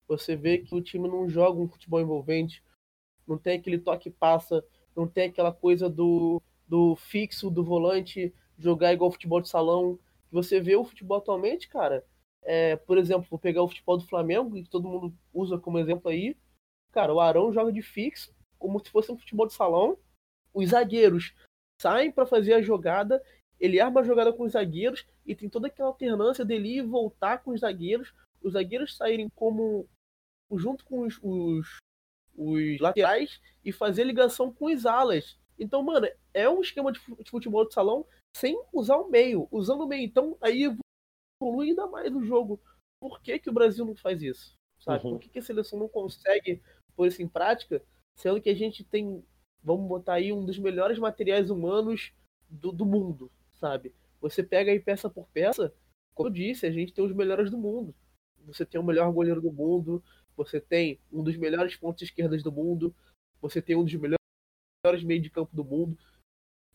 B: Você vê que o time não joga um futebol envolvente. não tem aquele toque passa, não tem aquela coisa do, do fixo, do volante, jogar igual futebol de salão. Você vê o futebol atualmente, cara, é, por exemplo, vou pegar o futebol do Flamengo, que todo mundo usa como exemplo aí. Cara, o Arão joga de fixo, como se fosse um futebol de salão. Os zagueiros saem para fazer a jogada, ele arma a jogada com os zagueiros e tem toda aquela alternância dele ir e voltar com os zagueiros, os zagueiros saírem como junto com os, os, os laterais e fazer ligação com os alas. Então, mano, é um esquema de futebol de salão sem usar o meio, usando o meio. Então, aí evolui ainda mais o jogo. Por que, que o Brasil não faz isso? Sabe? Uhum. Por que, que a seleção não consegue pôr isso em prática, sendo que a gente tem, vamos botar aí, um dos melhores materiais humanos do, do mundo, sabe? Você pega aí peça por peça, como eu disse, a gente tem os melhores do mundo. Você tem o melhor goleiro do mundo, você tem um dos melhores pontos esquerdas do mundo, você tem um dos melhores meio de campo do mundo,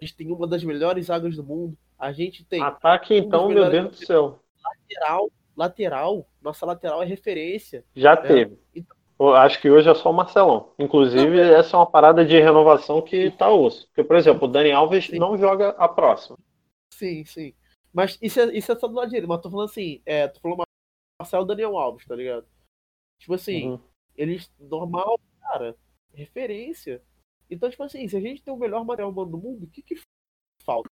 B: a gente tem uma das melhores zagas do mundo, a gente tem.
A: Ataque, um então, meu Deus do céu.
B: Lateral, lateral, nossa lateral é referência.
A: Já né? teve. Então, acho que hoje é só o Marcelão. Inclusive, não, essa é uma parada de renovação que tá osso. Porque, por exemplo, o Dani Alves sim. não joga a próxima.
B: Sim, sim. Mas isso é, isso é só do lado direito. Mas tô falando assim, é, tô falando Marcelo Daniel Alves, tá ligado? Tipo assim, uhum. eles, normal, cara, referência. Então, tipo assim, se a gente tem o melhor material humano do mundo, o que que falta?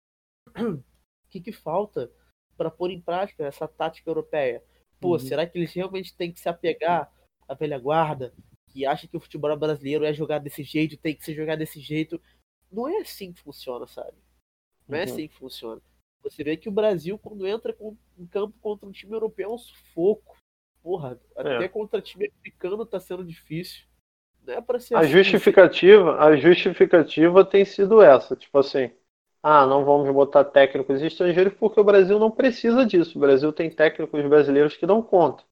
B: O que que falta para pôr em prática essa tática europeia? Pô, uhum. será que eles realmente têm que se apegar à velha guarda, que acha que o futebol brasileiro é jogar desse jeito, tem que ser jogado desse jeito? Não é assim que funciona, sabe? Não é uhum. assim que funciona. Você vê que o Brasil, quando entra em campo contra um time europeu, é um sufoco. Porra, até é. contra time africano tá sendo difícil. Não é pra ser
A: a assim, justificativa, a justificativa tem sido essa, tipo assim, ah, não vamos botar técnicos estrangeiros porque o Brasil não precisa disso. O Brasil tem técnicos brasileiros que dão conta.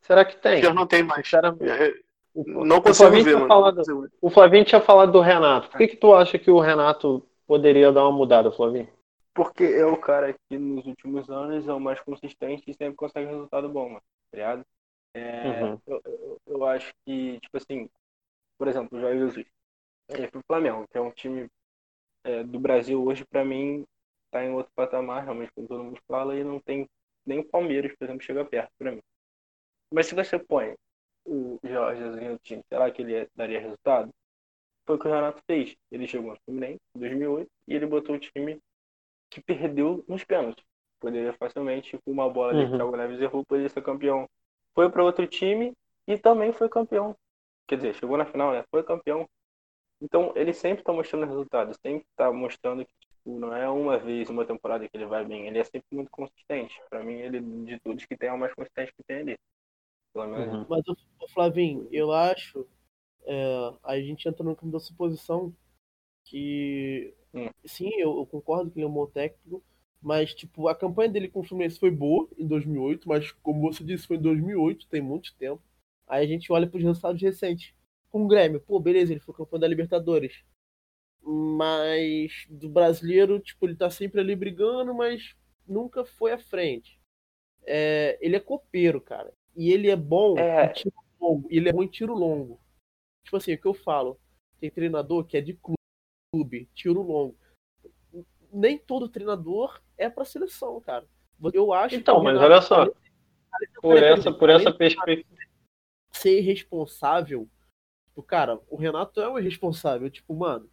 A: Será que tem?
D: Já não tem mais. É,
A: não consigo ver, mano. Falado, o Flavinho tinha falado do Renato. Por que, que tu acha que o Renato poderia dar uma mudada, Flavinho?
C: Porque é o cara que nos últimos anos é o mais consistente e sempre consegue resultado bom, mano. Tá ligado? É, uhum. eu, eu, eu, acho que, tipo assim, por exemplo, o Jorge Jesus. Ele foi pro Flamengo, que é um time é, do Brasil hoje, para mim, tá em outro patamar, realmente, como todo mundo fala, e não tem nem o Palmeiras, por exemplo, chega perto para mim. Mas se você põe o Jorge Jesus no time, será que ele daria resultado? Foi o que o Renato fez. Ele chegou no Fluminense em 2008 e ele botou o time que perdeu nos pênaltis. Poderia facilmente, com uma bola uhum. de Thiago Neves errou, poderia ser campeão. Foi para outro time e também foi campeão. Quer dizer, chegou na final, né? Foi campeão. Então, ele sempre está mostrando resultados, sempre está mostrando que tipo, não é uma vez, uma temporada que ele vai bem, ele é sempre muito consistente. Para mim, ele de todos que tem é o mais consistente que tem ali.
B: Pelo menos. Uhum. Mas, o Flavinho, eu acho, é, a gente entra no campo da suposição que Hum. Sim, eu, eu, concordo que ele é um bom técnico, mas tipo, a campanha dele com o Fluminense foi boa em 2008, mas como você disse, foi em 2008, tem muito tempo. Aí a gente olha para os resultados recentes. Com o Grêmio, pô, beleza, ele foi campeão da Libertadores. Mas do brasileiro, tipo, ele tá sempre ali brigando, mas nunca foi à frente. É, ele é copeiro, cara. E ele é bom é... em tiro longo. Ele é bom em tiro longo. Tipo assim, o que eu falo? Tem treinador que é de clube tiro longo. Nem todo treinador é para seleção, cara. Eu acho
A: Então, mas olha só. Por essa, por essa perspectiva.
B: Ser irresponsável. Tipo, cara, o Renato é o irresponsável. Tipo, mano.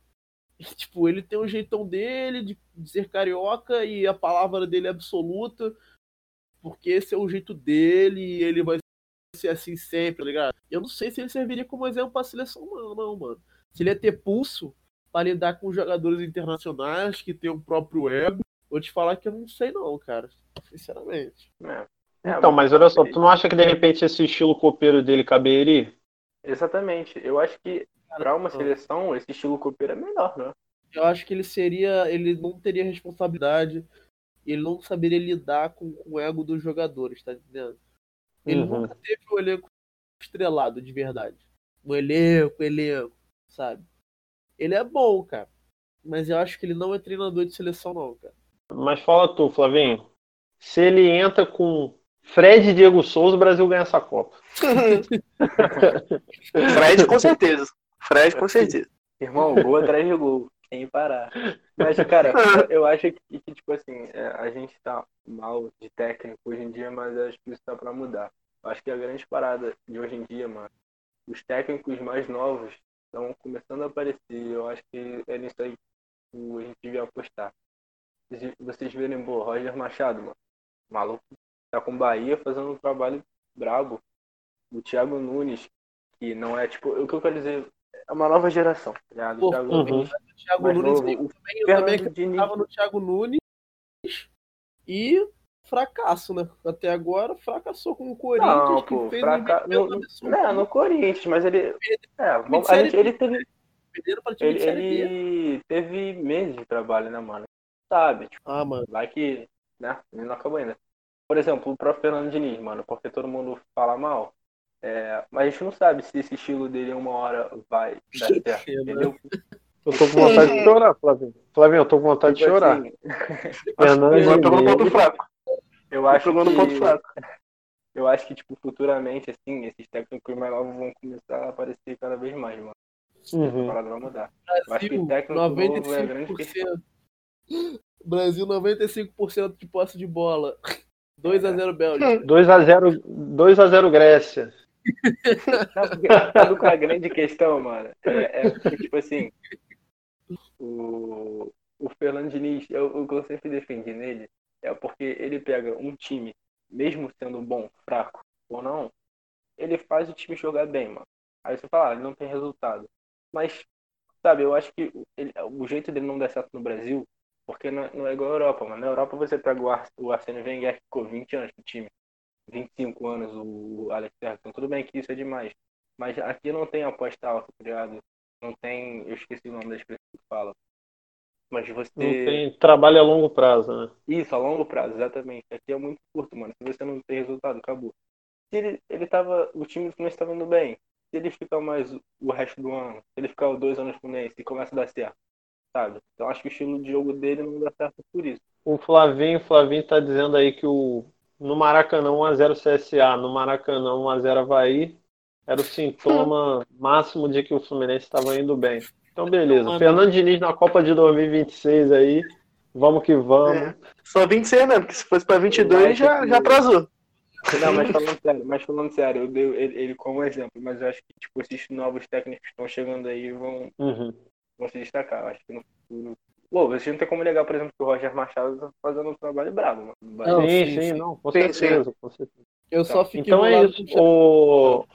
B: Tipo, ele tem um jeitão dele de ser carioca e a palavra dele é absoluta. Porque esse é o jeito dele e ele vai ser assim sempre, tá ligado? Eu não sei se ele serviria como exemplo pra seleção, não, não, mano. Se ele ia ter pulso, para lidar com jogadores internacionais que tem o próprio ego. Vou te falar que eu não sei não, cara. Sinceramente.
A: É. É, então, mas olha só, tu não acha que de repente esse estilo copeiro dele caberia?
C: Exatamente. Eu acho que para uma seleção esse estilo copeiro é melhor, né?
B: Eu acho que ele seria, ele não teria responsabilidade, ele não saberia lidar com, com o ego dos jogadores, tá entendendo? Ele uhum. nunca teve o um elenco estrelado de verdade. O elenco, elenco, sabe? Ele é bom, cara. Mas eu acho que ele não é treinador de seleção, não, cara.
A: Mas fala tu, Flavinho. Se ele entra com Fred e Diego Souza, o Brasil ganha essa Copa.
D: Fred, com certeza. Fred, com certeza.
C: Irmão, gol atrás de gol, sem parar. Mas, cara, eu acho que, que tipo assim, é, a gente tá mal de técnico hoje em dia, mas acho que isso tá pra mudar. Eu acho que a grande parada de hoje em dia, mano, os técnicos mais novos estão começando a aparecer. Eu acho que é nisso aí que a gente devia apostar. Vocês- Vocês verem, pô, Roger Machado, mano. O maluco tá com o Bahia fazendo um trabalho brabo. O Thiago Nunes, que não é tipo. O que eu quero dizer é uma nova geração, tá ligado?
B: Pô,
C: O Thiago
A: uhum.
C: Nunes,
B: O Thiago Nunes,
C: novo,
B: eu também, eu também acreditava no Thiago Nunes e fracasso, né? Até agora fracassou com o Corinthians,
C: Não,
B: que
C: pô,
B: fez
C: fraca...
B: um
C: no,
B: absurdo.
C: não, no Corinthians, mas ele. É, vamos, a gente, ele teve,
B: time
C: ele, ele teve meses de trabalho, né, mano? Sabe, tipo,
B: Ah, mano.
C: vai que, né, ele não acabou ainda. Por exemplo, o próprio Fernando Diniz, mano, porque todo mundo fala mal. É, mas a gente não sabe se esse estilo dele uma hora vai dar certo,
B: É, mano.
C: entendeu?
A: Eu tô com vontade de chorar, Flavinho. Flavinho, eu tô com vontade de
C: Tipo
A: chorar.
C: assim,
A: Fernando
D: Agora pegou no
A: Diniz.
D: ponto fraco.
C: eu acho
D: Pegou no ponto
C: que,
D: fraco.
C: eu acho que, tipo, futuramente, assim, esses técnicos mais novos vão começar a aparecer cada vez mais, mano. A
A: Uhum.
C: parada vai mudar. Eu acho que
B: Brasil,
C: técnico novo é a grande
B: 95%. Brasil, 95% de posse de bola. 2x0 Bélgica.
A: 2x0 2x0 Grécia.
C: Sabe qual é a grande questão, mano? É, é porque, tipo assim, o, o Fernando Diniz, eu, o que eu sempre defendi nele é porque ele pega um time, mesmo sendo bom, fraco ou não, ele faz o time jogar bem, mano. Aí você fala, ah, ele não tem resultado. Mas, sabe, eu acho que ele- o jeito dele não dar certo no Brasil, porque não, é- não é igual a Europa, mano. Na Europa você pega o, o Arsene Wenger, que ficou 20 anos no time. 25 anos o Alex Ferguson. Tudo bem que isso é demais. Mas aqui não tem aposta alta, tá ligado? Não tem. Eu esqueci o nome da expressão que fala. Mas você.
A: Não tem trabalho a longo prazo, né?
C: Isso, a longo prazo, exatamente. Aqui é muito curto, mano. Se você não tem resultado, acabou. Se ele, ele tava. O time não estava indo bem. Se ele ficar mais o- resto do ano, se ele ficar dois anos com o Ney, se começa a dar certo, sabe? Então acho que o estilo de jogo dele não dá certo por isso.
A: O Flavinho, Flavinho tá dizendo aí que o no Maracanã 1x0 CSA, no Maracanã 1x0 Havaí, era o sintoma máximo de que o Fluminense estava indo bem. Então, beleza.
B: Mano.
A: Fernando Diniz na Copa de 2026 aí. Vamos que vamos.
D: É. Só 26 mesmo, porque se fosse pra 22 já, já atrasou.
C: Não, mas falando sério, mas falando sério, eu dei ele, ele como exemplo, mas eu acho que tipo, esses novos técnicos que estão chegando aí vão,
A: Uhum
C: vão se destacar. Acho que no futuro. Pô, você não tem como negar, por exemplo, que o Roger Machado tá fazendo um trabalho brabo, mano.
B: Não,
A: sim,
B: sim,
A: sim, não, com
D: sim,
A: certeza, com certeza.
B: Eu tá. só fiquei.
A: Então é isso.
B: De... O...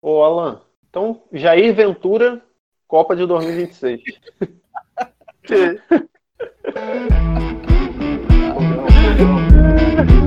A: o Alan. Então, Jair Ventura, Copa de 2026. Sim.